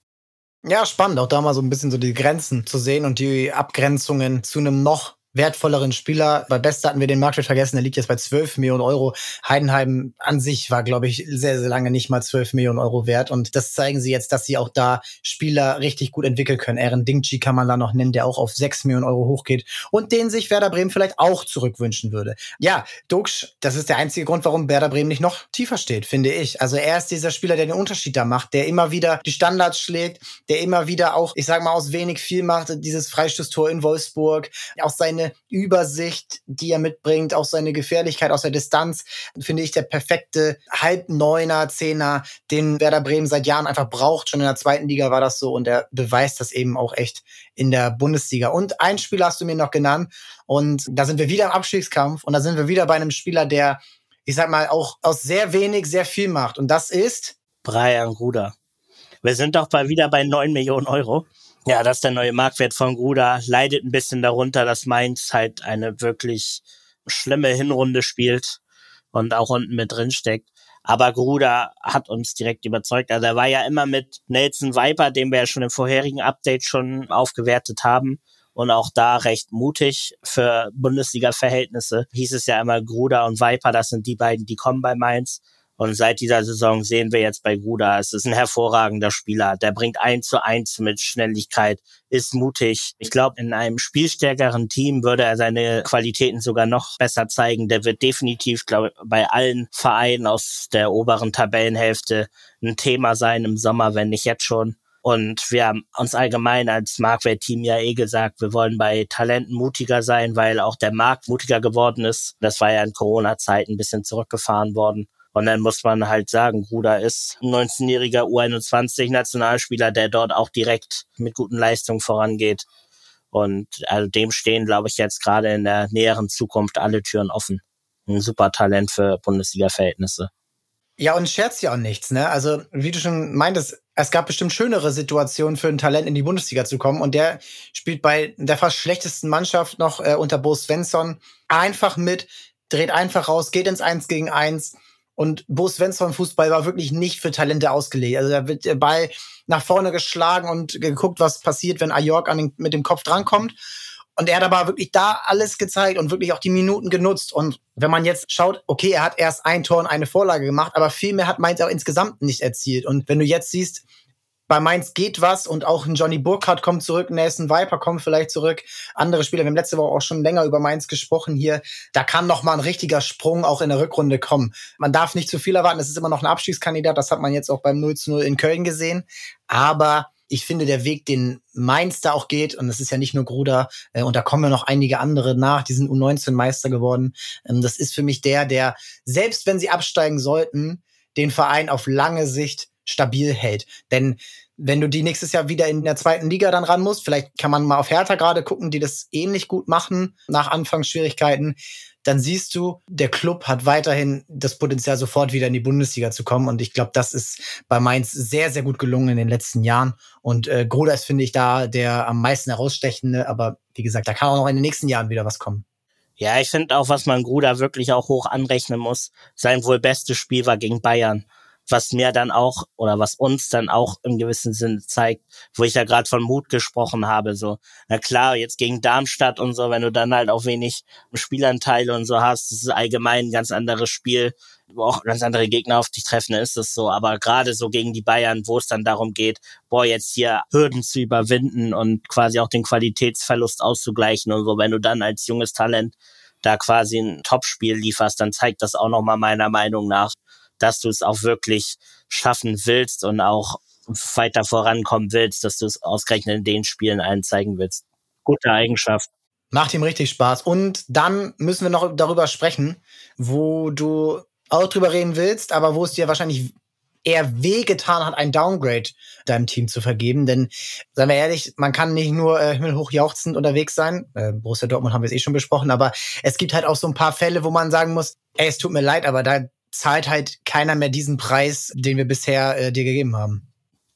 A: Ja, spannend, auch da mal so ein bisschen so die Grenzen zu sehen und die Abgrenzungen zu einem noch wertvolleren Spieler. Bei Beste hatten wir den Marktwert vergessen, der liegt jetzt bei 12 Millionen Euro. Heidenheim an sich war, glaube ich, sehr, sehr lange nicht mal 12 Millionen Euro wert. Und das zeigen sie jetzt, dass sie auch da Spieler richtig gut entwickeln können. Aaron Dingchi kann man da noch nennen, der auch auf 6 Millionen Euro hochgeht und den sich Werder Bremen vielleicht auch zurückwünschen würde. Ja, Dux, das ist der einzige Grund, warum Werder Bremen nicht noch tiefer steht, finde ich. Also er ist dieser Spieler, der den Unterschied da macht, der immer wieder die Standards schlägt, der immer wieder auch, ich sage mal, aus wenig viel macht, dieses Freistoßtor in Wolfsburg, auch seine seine Übersicht, die er mitbringt, auch seine Gefährlichkeit aus der Distanz, finde ich der perfekte Halbneuner, Zehner, den Werder Bremen seit Jahren einfach braucht. Schon in der zweiten Liga war das so und er beweist das eben auch echt in der Bundesliga. Und ein Spieler hast du mir noch genannt und da sind wir wieder im Abstiegskampf und da sind wir wieder bei einem Spieler, der, ich sag mal, auch aus sehr wenig sehr viel macht und das ist
B: Brian Ruder. Wir sind doch bei, wieder bei neun Millionen Euro. Ja, das ist der neue Marktwert von Gruda. Leidet ein bisschen darunter, dass Mainz halt eine wirklich schlimme Hinrunde spielt und auch unten mit drin steckt. Aber Gruda hat uns direkt überzeugt. Also er war ja immer mit Nelson Viper, den wir ja schon im vorherigen Update schon aufgewertet haben. Und auch da recht mutig für Bundesliga-Verhältnisse. Hieß es ja immer Gruda und Viper, das sind die beiden, die kommen bei Mainz. Und seit dieser Saison sehen wir jetzt bei Gruda, es ist ein hervorragender Spieler. Der bringt eins zu eins mit Schnelligkeit, ist mutig. Ich glaube, in einem spielstärkeren Team würde er seine Qualitäten sogar noch besser zeigen. Der wird definitiv, glaube bei allen Vereinen aus der oberen Tabellenhälfte ein Thema sein im Sommer, wenn nicht jetzt schon. Und wir haben uns allgemein als Marktwert-Team ja eh gesagt, wir wollen bei Talenten mutiger sein, weil auch der Markt mutiger geworden ist. Das war ja in Corona-Zeiten ein bisschen zurückgefahren worden. Und dann muss man halt sagen, Gruda ist ein 19-jähriger U21-Nationalspieler, der dort auch direkt mit guten Leistungen vorangeht. Und also dem stehen, glaube ich, jetzt gerade in der näheren Zukunft alle Türen offen. Ein super Talent für Bundesliga-Verhältnisse.
A: Ja, und scherzt ja auch nichts, ne? Also, wie du schon meintest, es gab bestimmt schönere Situationen für ein Talent in die Bundesliga zu kommen. Und der spielt bei der fast schlechtesten Mannschaft noch äh, unter Bo Svensson einfach mit, dreht einfach raus, geht ins Eins gegen Eins und Bo Svensson Fußball war wirklich nicht für Talente ausgelegt. Also da wird der Ball nach vorne geschlagen und geguckt, was passiert, wenn Ajork an den, mit dem Kopf drankommt. Und er hat aber wirklich da alles gezeigt und wirklich auch die Minuten genutzt. Und wenn man jetzt schaut, okay, er hat erst ein Tor und eine Vorlage gemacht, aber viel mehr hat Mainz auch insgesamt nicht erzielt. Und wenn du jetzt siehst, bei Mainz geht was und auch ein Johnny Burkhardt kommt zurück, Nelson Viper kommt vielleicht zurück. Andere Spieler, wir haben letzte Woche auch schon länger über Mainz gesprochen hier. Da kann noch mal ein richtiger Sprung auch in der Rückrunde kommen. Man darf nicht zu viel erwarten. Es ist immer noch ein Abstiegskandidat. Das hat man jetzt auch beim 0 zu 0 in Köln gesehen. Aber ich finde, der Weg, den Mainz da auch geht, und das ist ja nicht nur Gruder, äh, und da kommen ja noch einige andere nach, die sind U19-Meister geworden. Ähm, das ist für mich der, der, selbst wenn sie absteigen sollten, den Verein auf lange Sicht stabil hält. Denn wenn du die nächstes Jahr wieder in der zweiten Liga dann ran musst, vielleicht kann man mal auf Hertha gerade gucken, die das ähnlich gut machen nach Anfangsschwierigkeiten, dann siehst du, der Club hat weiterhin das Potenzial, sofort wieder in die Bundesliga zu kommen. Und ich glaube, das ist bei Mainz sehr, sehr gut gelungen in den letzten Jahren. Und äh, Gruder ist, finde ich, da der am meisten herausstechende. Aber wie gesagt, da kann auch noch in den nächsten Jahren wieder was kommen.
B: Ja, ich finde auch, was man Gruder wirklich auch hoch anrechnen muss, sein wohl bestes Spiel war gegen Bayern was mir dann auch oder was uns dann auch im gewissen Sinn zeigt, wo ich ja gerade von Mut gesprochen habe. So, na klar, jetzt gegen Darmstadt und so, wenn du dann halt auch wenig Spielanteile und so hast, das ist allgemein ein ganz anderes Spiel, wo auch ganz andere Gegner auf dich treffen, ist es so. Aber gerade so gegen die Bayern, wo es dann darum geht, boah, jetzt hier Hürden zu überwinden und quasi auch den Qualitätsverlust auszugleichen und so, wenn du dann als junges Talent da quasi ein Topspiel lieferst, dann zeigt das auch nochmal meiner Meinung nach, dass du es auch wirklich schaffen willst und auch weiter vorankommen willst, dass du es ausgerechnet in den Spielen allen zeigen willst. Gute Eigenschaft.
A: Macht ihm richtig Spaß. Und dann müssen wir noch darüber sprechen, wo du auch drüber reden willst, aber wo es dir wahrscheinlich eher wehgetan hat, ein Downgrade deinem Team zu vergeben. Denn, seien wir ehrlich, man kann nicht nur äh, himmelhoch jauchzend unterwegs sein. Äh, Borussia Dortmund haben wir es eh schon besprochen, aber es gibt halt auch so ein paar Fälle, wo man sagen muss, ey, es tut mir leid, aber da zahlt halt keiner mehr diesen Preis, den wir bisher äh, dir gegeben haben.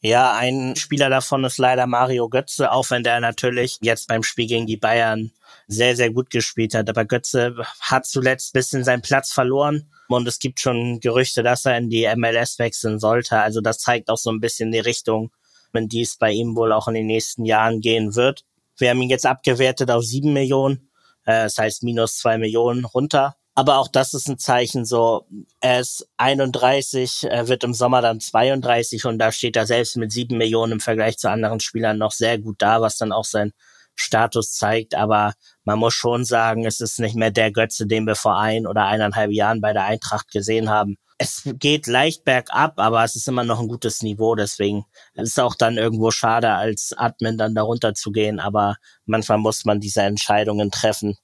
B: Ja, ein Spieler davon ist leider Mario Götze, auch wenn der natürlich jetzt beim Spiel gegen die Bayern sehr, sehr gut gespielt hat. Aber Götze hat zuletzt bisschen seinen Platz verloren. Und es gibt schon Gerüchte, dass er in die MLS wechseln sollte. Also das zeigt auch so ein bisschen die Richtung, in die es bei ihm wohl auch in den nächsten Jahren gehen wird. Wir haben ihn jetzt abgewertet auf sieben Millionen. Äh, das heißt minus zwei Millionen runter. Aber auch das ist ein Zeichen so, er ist 31, er wird im Sommer dann 32 und da steht er selbst mit sieben Millionen im Vergleich zu anderen Spielern noch sehr gut da, was dann auch sein Status zeigt, aber man muss schon sagen, es ist nicht mehr der Götze, den wir vor ein oder eineinhalb Jahren bei der Eintracht gesehen haben. Es geht leicht bergab, aber es ist immer noch ein gutes Niveau, deswegen ist es auch dann irgendwo schade, als Admin dann darunter zu gehen, aber manchmal muss man diese Entscheidungen treffen.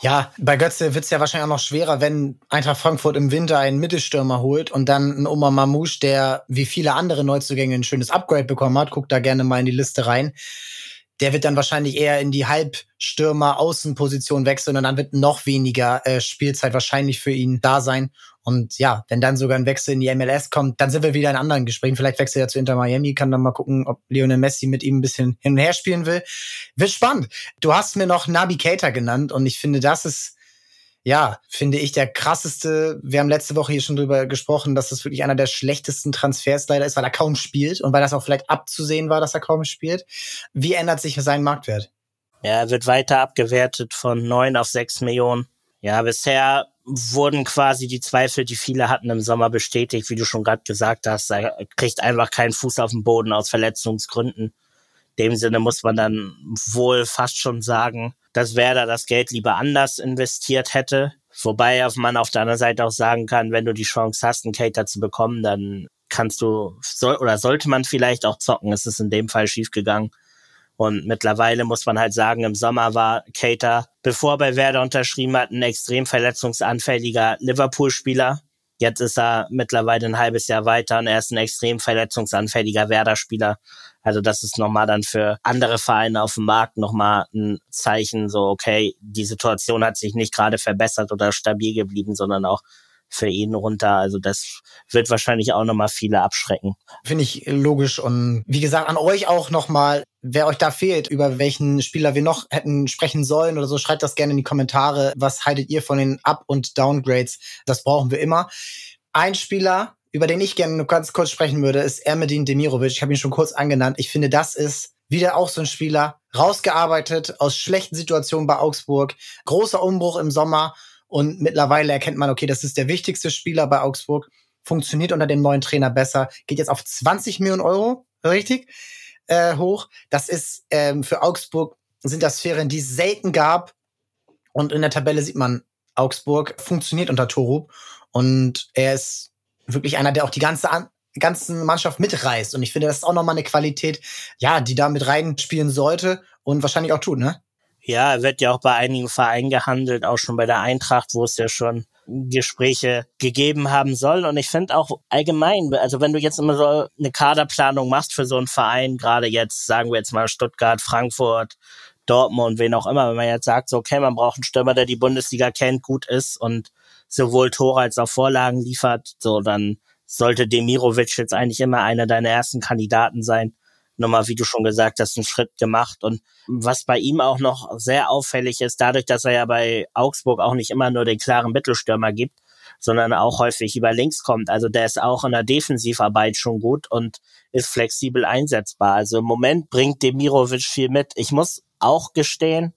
A: Ja, bei Götze wird es ja wahrscheinlich auch noch schwerer, wenn Eintracht Frankfurt im Winter einen Mittelstürmer holt und dann ein Oma Mamouche, der wie viele andere Neuzugänge ein schönes Upgrade bekommen hat. Guckt da gerne mal in die Liste rein der wird dann wahrscheinlich eher in die Halbstürmer-Außenposition wechseln und dann wird noch weniger äh, Spielzeit wahrscheinlich für ihn da sein. Und ja, wenn dann sogar ein Wechsel in die MLS kommt, dann sind wir wieder in anderen Gesprächen. Vielleicht wechselt er zu Inter Miami, kann dann mal gucken, ob Lionel Messi mit ihm ein bisschen hin und her spielen will. Wird spannend. Du hast mir noch Nabi Keita genannt und ich finde, das ist ja, finde ich, der krasseste. Wir haben letzte Woche hier schon drüber gesprochen, dass das wirklich einer der schlechtesten Transfers leider ist, weil er kaum spielt und weil das auch vielleicht abzusehen war, dass er kaum spielt. Wie ändert sich sein Marktwert?
B: Ja, er wird weiter abgewertet von neun auf sechs Millionen. Ja, bisher wurden quasi die Zweifel, die viele hatten im Sommer bestätigt, wie du schon gerade gesagt hast. Er kriegt einfach keinen Fuß auf den Boden aus Verletzungsgründen. In dem Sinne muss man dann wohl fast schon sagen, dass Werder das Geld lieber anders investiert hätte. Wobei man auf der anderen Seite auch sagen kann, wenn du die Chance hast, einen Cater zu bekommen, dann kannst du soll, oder sollte man vielleicht auch zocken. Es ist in dem Fall schiefgegangen. Und mittlerweile muss man halt sagen, im Sommer war Cater, bevor bei Werder unterschrieben hat, ein extrem verletzungsanfälliger Liverpool-Spieler. Jetzt ist er mittlerweile ein halbes Jahr weiter und er ist ein extrem verletzungsanfälliger Werder-Spieler. Also das ist nochmal dann für andere Vereine auf dem Markt nochmal ein Zeichen, so okay, die Situation hat sich nicht gerade verbessert oder stabil geblieben, sondern auch für ihn runter. Also das wird wahrscheinlich auch nochmal viele abschrecken.
A: Finde ich logisch. Und wie gesagt, an euch auch nochmal, wer euch da fehlt, über welchen Spieler wir noch hätten sprechen sollen oder so, schreibt das gerne in die Kommentare. Was haltet ihr von den Up- und Downgrades? Das brauchen wir immer. Ein Spieler, über den ich gerne nur ganz kurz sprechen würde, ist Ermedin Demirovic. Ich habe ihn schon kurz angenannt. Ich finde, das ist wieder auch so ein Spieler, rausgearbeitet aus schlechten Situationen bei Augsburg. Großer Umbruch im Sommer und mittlerweile erkennt man, okay, das ist der wichtigste Spieler bei Augsburg, funktioniert unter dem neuen Trainer besser, geht jetzt auf 20 Millionen Euro, richtig, äh, hoch. Das ist ähm, für Augsburg sind das Sphären, die es selten gab. Und in der Tabelle sieht man, Augsburg funktioniert unter Torup und er ist wirklich einer, der auch die ganze An ganzen Mannschaft mitreißt. Und ich finde, das ist auch nochmal eine Qualität, ja, die da mit reinspielen sollte und wahrscheinlich auch tut, ne?
B: Ja, er wird ja auch bei einigen Vereinen gehandelt, auch schon bei der Eintracht, wo es ja schon Gespräche gegeben haben soll. Und ich finde auch allgemein, also wenn du jetzt immer so eine Kaderplanung machst für so einen Verein, gerade jetzt, sagen wir jetzt mal Stuttgart, Frankfurt, Dortmund, wen auch immer, wenn man jetzt sagt, so, okay, man braucht einen Stürmer, der die Bundesliga kennt, gut ist und sowohl Tore als auch Vorlagen liefert, so, dann sollte Demirovic jetzt eigentlich immer einer deiner ersten Kandidaten sein nochmal, wie du schon gesagt hast, einen Schritt gemacht. Und was bei ihm auch noch sehr auffällig ist, dadurch, dass er ja bei Augsburg auch nicht immer nur den klaren Mittelstürmer gibt, sondern auch häufig über links kommt. Also der ist auch in der Defensivarbeit schon gut und ist flexibel einsetzbar. Also im Moment bringt Demirovic viel mit. Ich muss auch gestehen,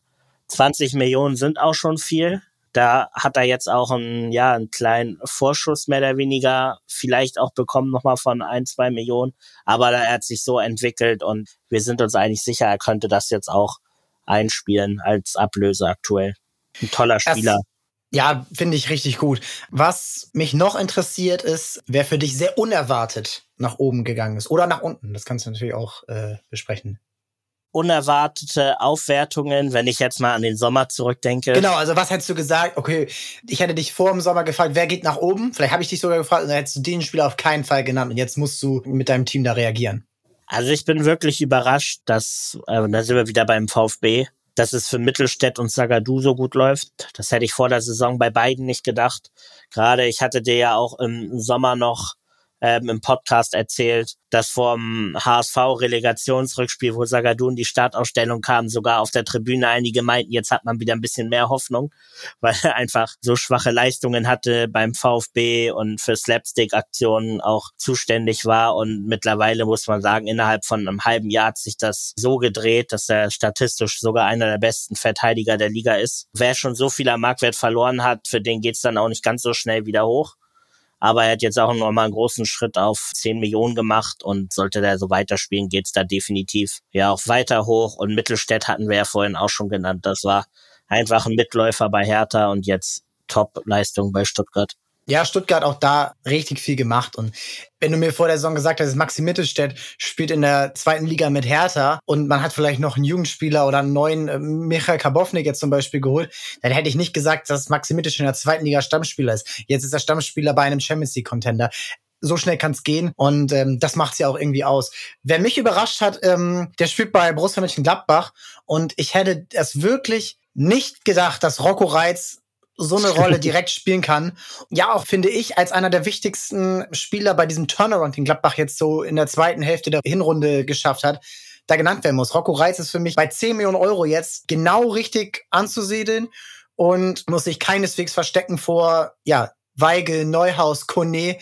B: 20 Millionen sind auch schon viel. Da hat er jetzt auch einen, ja, einen kleinen Vorschuss mehr oder weniger vielleicht auch bekommen nochmal von ein, zwei Millionen. Aber er hat sich so entwickelt und wir sind uns eigentlich sicher, er könnte das jetzt auch einspielen als Ablöse aktuell. Ein toller Spieler. Das
A: ja, finde ich richtig gut. Was mich noch interessiert ist, wer für dich sehr unerwartet nach oben gegangen ist oder nach unten. Das kannst du natürlich auch äh, besprechen
B: unerwartete Aufwertungen, wenn ich jetzt mal an den Sommer zurückdenke.
A: Genau, also was hättest du gesagt? Okay, ich hätte dich vor dem Sommer gefragt, wer geht nach oben? Vielleicht habe ich dich sogar gefragt und dann hättest du den Spieler auf keinen Fall genannt und jetzt musst du mit deinem Team da reagieren.
B: Also ich bin wirklich überrascht, dass, äh, da sind wir wieder beim VfB, dass es für Mittelstädt und Sagadu so gut läuft. Das hätte ich vor der Saison bei beiden nicht gedacht. Gerade ich hatte dir ja auch im Sommer noch ähm, im Podcast erzählt, dass vom HSV-Relegationsrückspiel, wo Sagadun die Startausstellung kam, sogar auf der Tribüne einige meinten, jetzt hat man wieder ein bisschen mehr Hoffnung, weil er einfach so schwache Leistungen hatte beim VfB und für Slapstick-Aktionen auch zuständig war. Und mittlerweile muss man sagen, innerhalb von einem halben Jahr hat sich das so gedreht, dass er statistisch sogar einer der besten Verteidiger der Liga ist. Wer schon so viel am Marktwert verloren hat, für den geht's dann auch nicht ganz so schnell wieder hoch. Aber er hat jetzt auch nochmal einen großen Schritt auf 10 Millionen gemacht und sollte der so weiterspielen, geht's da definitiv ja auch weiter hoch. Und Mittelstädt hatten wir ja vorhin auch schon genannt. Das war einfach ein Mitläufer bei Hertha und jetzt Top-Leistung bei Stuttgart.
A: Ja, Stuttgart auch da richtig viel gemacht. Und wenn du mir vor der Saison gesagt hast, Maxi Mittelstädt spielt in der zweiten Liga mit Hertha und man hat vielleicht noch einen Jugendspieler oder einen neuen äh, Michael Karbovnik jetzt zum Beispiel geholt, dann hätte ich nicht gesagt, dass Maxi Mittelstädt in der zweiten Liga Stammspieler ist. Jetzt ist er Stammspieler bei einem Champions League Contender so schnell kann es gehen und ähm, das macht's ja auch irgendwie aus. Wer mich überrascht hat, ähm, der spielt bei Borussia Mönchengladbach und ich hätte es wirklich nicht gedacht, dass Rocco Reitz so eine Rolle direkt spielen kann. Ja, auch finde ich, als einer der wichtigsten Spieler bei diesem Turnaround, den Gladbach jetzt so in der zweiten Hälfte der Hinrunde geschafft hat, da genannt werden muss. Rocco Reitz ist für mich bei 10 Millionen Euro jetzt genau richtig anzusiedeln und muss sich keineswegs verstecken vor, ja, Weigel, Neuhaus, Kone.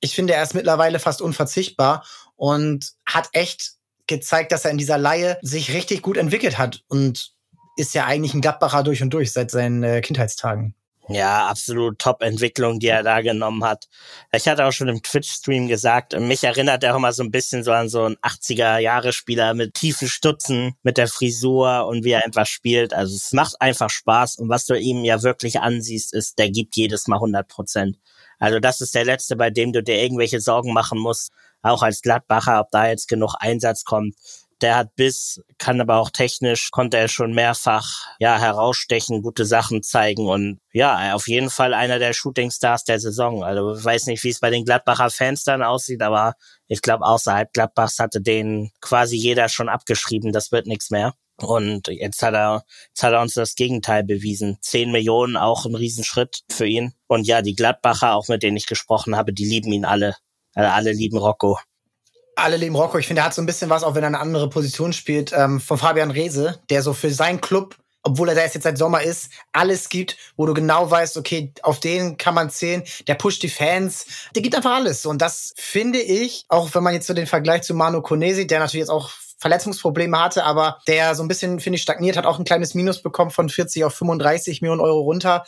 A: Ich finde, er ist mittlerweile fast unverzichtbar und hat echt gezeigt, dass er in dieser Laie sich richtig gut entwickelt hat und ist ja eigentlich ein Gladbacher durch und durch seit seinen äh, Kindheitstagen.
B: Ja, absolut Top-Entwicklung, die er da genommen hat. Ich hatte auch schon im Twitch-Stream gesagt, mich erinnert er auch mal so ein bisschen so an so einen 80er-Jahre-Spieler mit tiefen Stutzen, mit der Frisur und wie er einfach spielt. Also es macht einfach Spaß und was du ihm ja wirklich ansiehst, ist, der gibt jedes Mal 100 Prozent. Also das ist der letzte, bei dem du dir irgendwelche Sorgen machen musst, auch als Gladbacher, ob da jetzt genug Einsatz kommt. Der hat Biss, kann aber auch technisch, konnte er schon mehrfach ja herausstechen, gute Sachen zeigen und ja, auf jeden Fall einer der Shootingstars der Saison. Also ich weiß nicht, wie es bei den Gladbacher Fans dann aussieht, aber ich glaube, außerhalb Gladbachs hatte den quasi jeder schon abgeschrieben, das wird nichts mehr. Und jetzt hat er, jetzt hat er uns das Gegenteil bewiesen. Zehn Millionen, auch ein Riesenschritt für ihn. Und ja, die Gladbacher, auch mit denen ich gesprochen habe, die lieben ihn alle. Alle lieben Rocco
A: alle lieben Rocco. Ich finde, er hat so ein bisschen was, auch wenn er eine andere Position spielt, ähm, von Fabian Rehse, der so für seinen Club, obwohl er da jetzt seit Sommer ist, alles gibt, wo du genau weißt, okay, auf den kann man zählen, der pusht die Fans, der gibt einfach alles. Und das finde ich, auch wenn man jetzt so den Vergleich zu Manu Konesi, der natürlich jetzt auch Verletzungsprobleme hatte, aber der so ein bisschen, finde ich, stagniert, hat auch ein kleines Minus bekommen von 40 auf 35 Millionen Euro runter.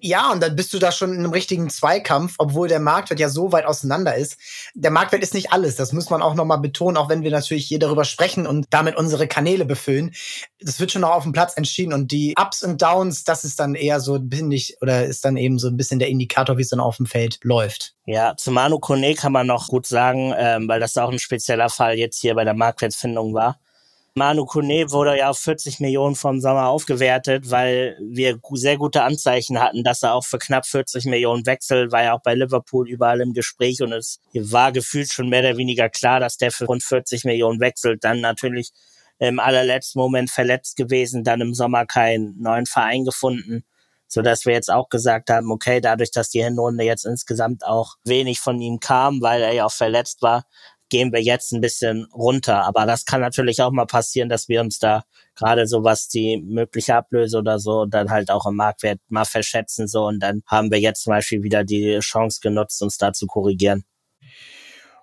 A: Ja, und dann bist du da schon in einem richtigen Zweikampf, obwohl der Marktwert ja so weit auseinander ist. Der Marktwert ist nicht alles, das muss man auch nochmal betonen, auch wenn wir natürlich hier darüber sprechen und damit unsere Kanäle befüllen. Das wird schon noch auf dem Platz entschieden und die Ups und Downs, das ist dann eher so, bin ich, oder ist dann eben so ein bisschen der Indikator, wie es dann auf dem Feld läuft.
B: Ja, zu Manu Kone kann man noch gut sagen, ähm, weil das auch ein spezieller Fall jetzt hier bei der Marktwertfindung war. Manu Kone wurde ja auf 40 Millionen vom Sommer aufgewertet, weil wir sehr gute Anzeichen hatten, dass er auch für knapp 40 Millionen wechselt, war ja auch bei Liverpool überall im Gespräch und es war gefühlt schon mehr oder weniger klar, dass der für rund 40 Millionen wechselt. Dann natürlich im allerletzten Moment verletzt gewesen, dann im Sommer keinen neuen Verein gefunden, so dass wir jetzt auch gesagt haben, okay, dadurch, dass die Hinrunde jetzt insgesamt auch wenig von ihm kam, weil er ja auch verletzt war, gehen wir jetzt ein bisschen runter. Aber das kann natürlich auch mal passieren, dass wir uns da gerade so was die mögliche Ablöse oder so dann halt auch im Marktwert mal verschätzen so und dann haben wir jetzt zum Beispiel wieder die Chance genutzt, uns da zu korrigieren.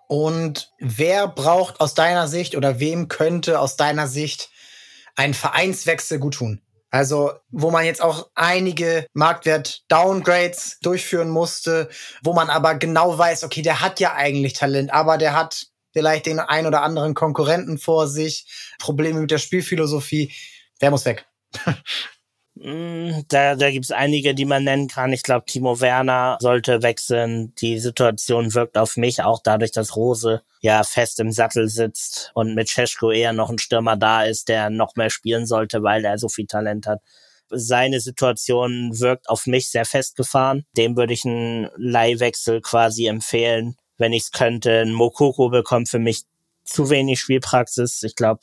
A: Und wer braucht aus deiner Sicht oder wem könnte aus deiner Sicht ein Vereinswechsel gut tun? Also, wo man jetzt auch einige Marktwert-Downgrades durchführen musste, wo man aber genau weiß, okay, der hat ja eigentlich Talent, aber der hat vielleicht den ein oder anderen Konkurrenten vor sich, Probleme mit der Spielphilosophie. Wer muss weg?
B: Mm, da, da gibt es einige, die man nennen kann. Ich glaube, Timo Werner sollte wechseln. Die Situation wirkt auf mich auch dadurch, dass Rose ja fest im Sattel sitzt und mit Cesko eher noch ein Stürmer da ist, der noch mehr spielen sollte, weil er so viel Talent hat. Seine Situation wirkt auf mich sehr festgefahren. Dem würde ich einen Leihwechsel quasi empfehlen wenn ich es könnte. Ein Mokoko bekommt für mich zu wenig Spielpraxis. Ich glaube,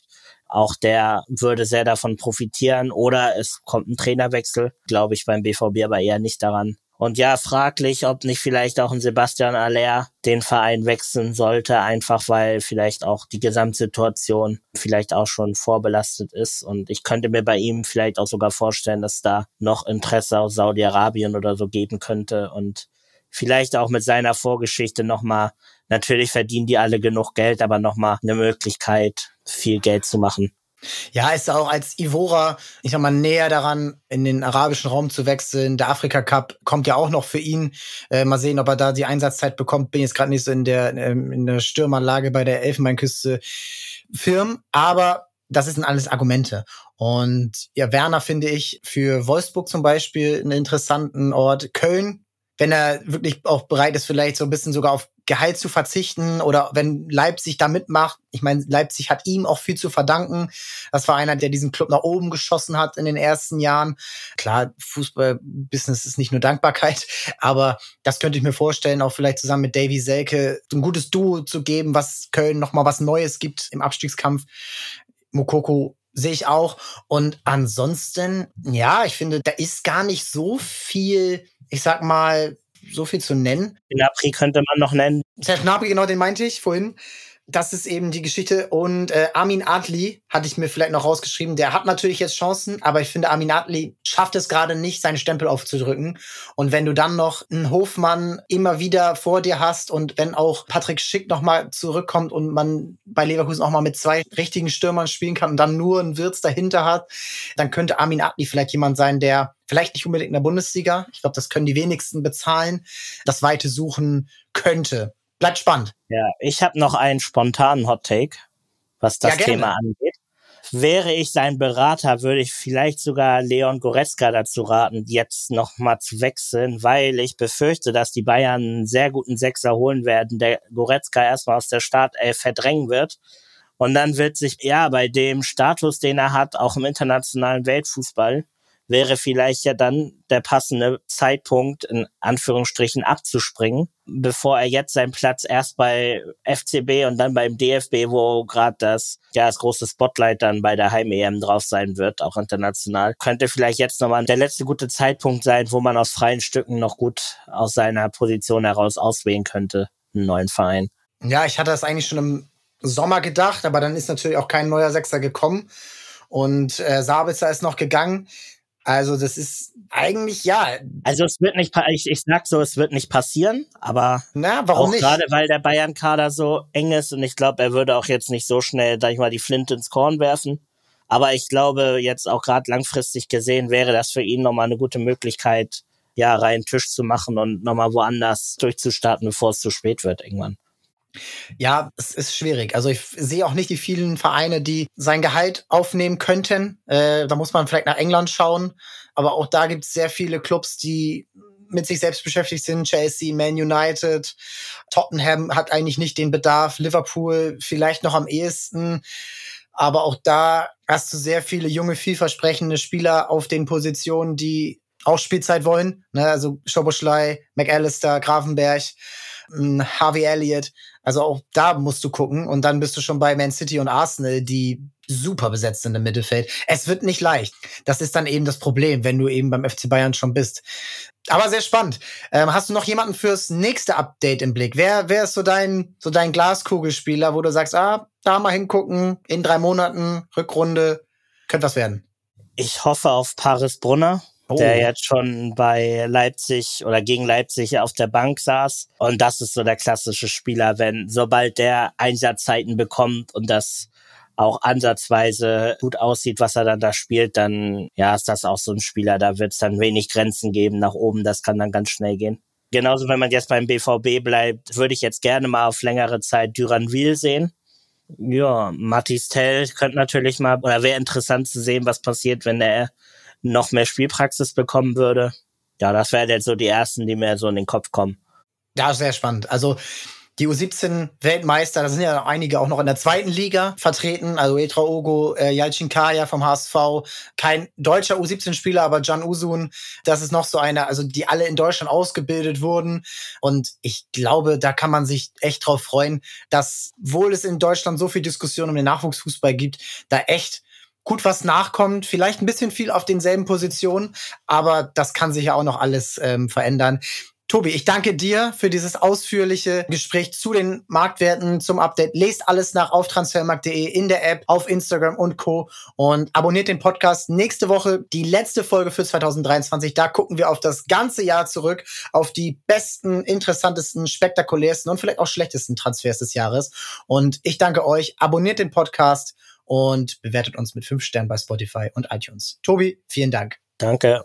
B: auch der würde sehr davon profitieren. Oder es kommt ein Trainerwechsel, glaube ich beim BVB aber eher nicht daran. Und ja, fraglich, ob nicht vielleicht auch ein Sebastian Aller den Verein wechseln sollte, einfach weil vielleicht auch die Gesamtsituation vielleicht auch schon vorbelastet ist. Und ich könnte mir bei ihm vielleicht auch sogar vorstellen, dass da noch Interesse aus Saudi-Arabien oder so geben könnte. Und vielleicht auch mit seiner Vorgeschichte nochmal, natürlich verdienen die alle genug Geld, aber nochmal eine Möglichkeit, viel Geld zu machen.
A: Ja, ist auch als Ivora, ich sag mal, näher daran, in den arabischen Raum zu wechseln. Der Afrika Cup kommt ja auch noch für ihn. Äh, mal sehen, ob er da die Einsatzzeit bekommt. Bin jetzt gerade nicht so in der, ähm, in der Stürmanlage bei der Elfenbeinküste firm, aber das sind alles Argumente. Und ja, Werner finde ich für Wolfsburg zum Beispiel einen interessanten Ort. Köln wenn er wirklich auch bereit ist, vielleicht so ein bisschen sogar auf Gehalt zu verzichten oder wenn Leipzig da mitmacht. Ich meine, Leipzig hat ihm auch viel zu verdanken. Das war einer, der diesen Club nach oben geschossen hat in den ersten Jahren. Klar, Fußballbusiness ist nicht nur Dankbarkeit, aber das könnte ich mir vorstellen, auch vielleicht zusammen mit Davy Selke ein gutes Duo zu geben, was Köln nochmal was Neues gibt im Abstiegskampf. Mokoko sehe ich auch. Und ansonsten, ja, ich finde, da ist gar nicht so viel ich sag mal, so viel zu nennen.
B: Gnabry könnte man noch nennen.
A: Serge Gnabry, genau, den meinte ich vorhin das ist eben die Geschichte. Und äh, Armin Adli hatte ich mir vielleicht noch rausgeschrieben. Der hat natürlich jetzt Chancen, aber ich finde, Armin Adli schafft es gerade nicht, seinen Stempel aufzudrücken. Und wenn du dann noch einen Hofmann immer wieder vor dir hast und wenn auch Patrick Schick nochmal zurückkommt und man bei Leverkusen auch mal mit zwei richtigen Stürmern spielen kann und dann nur einen Wirtz dahinter hat, dann könnte Armin Adli vielleicht jemand sein, der vielleicht nicht unbedingt in der Bundesliga, ich glaube, das können die wenigsten bezahlen, das Weite suchen könnte. Bleibt spannend.
B: Ja, ich habe noch einen spontanen Hot Take, was das ja, Thema angeht. Wäre ich sein Berater, würde ich vielleicht sogar Leon Goretzka dazu raten, jetzt nochmal zu wechseln, weil ich befürchte, dass die Bayern einen sehr guten Sechser holen werden, der Goretzka erstmal aus der Startelf verdrängen wird. Und dann wird sich, ja, bei dem Status, den er hat, auch im internationalen Weltfußball, wäre vielleicht ja dann der passende Zeitpunkt, in Anführungsstrichen abzuspringen, bevor er jetzt seinen Platz erst bei FCB und dann beim DFB, wo gerade das, ja, das große Spotlight dann bei der Heim-EM drauf sein wird, auch international, könnte vielleicht jetzt nochmal der letzte gute Zeitpunkt sein, wo man aus freien Stücken noch gut aus seiner Position heraus auswählen könnte, einen neuen Verein.
A: Ja, ich hatte das eigentlich schon im Sommer gedacht, aber dann ist natürlich auch kein neuer Sechser gekommen. Und äh, Sabitzer ist noch gegangen. Also das ist eigentlich ja.
B: Also es wird nicht, ich, ich sag so, es wird nicht passieren, aber
A: Na, warum
B: auch
A: nicht?
B: gerade weil der Bayern-Kader so eng ist und ich glaube, er würde auch jetzt nicht so schnell, sag ich mal, die Flinte ins Korn werfen. Aber ich glaube, jetzt auch gerade langfristig gesehen wäre das für ihn nochmal eine gute Möglichkeit, ja, reinen Tisch zu machen und nochmal woanders durchzustarten, bevor es zu spät wird irgendwann.
A: Ja, es ist schwierig. Also ich sehe auch nicht die vielen Vereine, die sein Gehalt aufnehmen könnten. Äh, da muss man vielleicht nach England schauen. Aber auch da gibt es sehr viele Clubs, die mit sich selbst beschäftigt sind. Chelsea, Man United, Tottenham hat eigentlich nicht den Bedarf. Liverpool vielleicht noch am ehesten. Aber auch da hast du sehr viele junge, vielversprechende Spieler auf den Positionen, die auch Spielzeit wollen. Ne? Also Schoboschlei, McAllister, Grafenberg, hm, Harvey Elliott. Also auch da musst du gucken und dann bist du schon bei Man City und Arsenal, die super besetzt sind im Mittelfeld. Es wird nicht leicht. Das ist dann eben das Problem, wenn du eben beim FC Bayern schon bist. Aber sehr spannend. Ähm, hast du noch jemanden fürs nächste Update im Blick? Wer, wer ist so dein, so dein Glaskugelspieler, wo du sagst, ah, da mal hingucken, in drei Monaten, Rückrunde, könnte was werden?
B: Ich hoffe auf Paris Brunner oh. der jetzt schon bei Leipzig oder gegen Leipzig auf der Bank saß. Und das ist so der klassische Spieler, wenn sobald der Einsatzzeiten bekommt und das auch ansatzweise gut aussieht, was er dann da spielt, dann ja, ist das auch so ein Spieler, da wird es dann wenig Grenzen geben nach oben, das kann dann ganz schnell gehen. Genauso, wenn man jetzt beim BVB bleibt, würde ich jetzt gerne mal auf längere Zeit Duranville sehen. Ja, Matis Tell könnte natürlich mal, oder wäre interessant zu sehen, was passiert, wenn er noch mehr Spielpraxis bekommen würde. Ja, das wären jetzt so die ersten, die mir so in den Kopf kommen.
A: Ja, sehr spannend. Also die U17 Weltmeister, da sind ja einige auch noch in der zweiten Liga vertreten. Also Etra Ogo, äh, Yalcin Kaya vom HSV, kein deutscher U17-Spieler, aber Can Usun, das ist noch so einer, also die alle in Deutschland ausgebildet wurden. Und ich glaube, da kann man sich echt drauf freuen, dass, wohl es in Deutschland so viel Diskussion um den Nachwuchsfußball gibt, da echt gut was nachkommt, vielleicht ein bisschen viel auf denselben Positionen, aber das kann sich ja auch noch alles ähm, verändern. Tobi, ich danke dir für dieses ausführliche Gespräch zu den Marktwerten, zum Update. Lest alles nach auf transfermarkt.de in der App, auf Instagram und Co. Und abonniert den Podcast. Nächste Woche die letzte Folge für 2023. Da gucken wir auf das ganze Jahr zurück, auf die besten, interessantesten, spektakulärsten und vielleicht auch schlechtesten Transfers des Jahres. Und ich danke euch. Abonniert den Podcast und bewertet uns mit fünf Sternen bei Spotify und iTunes. Tobi, vielen Dank.
B: Danke.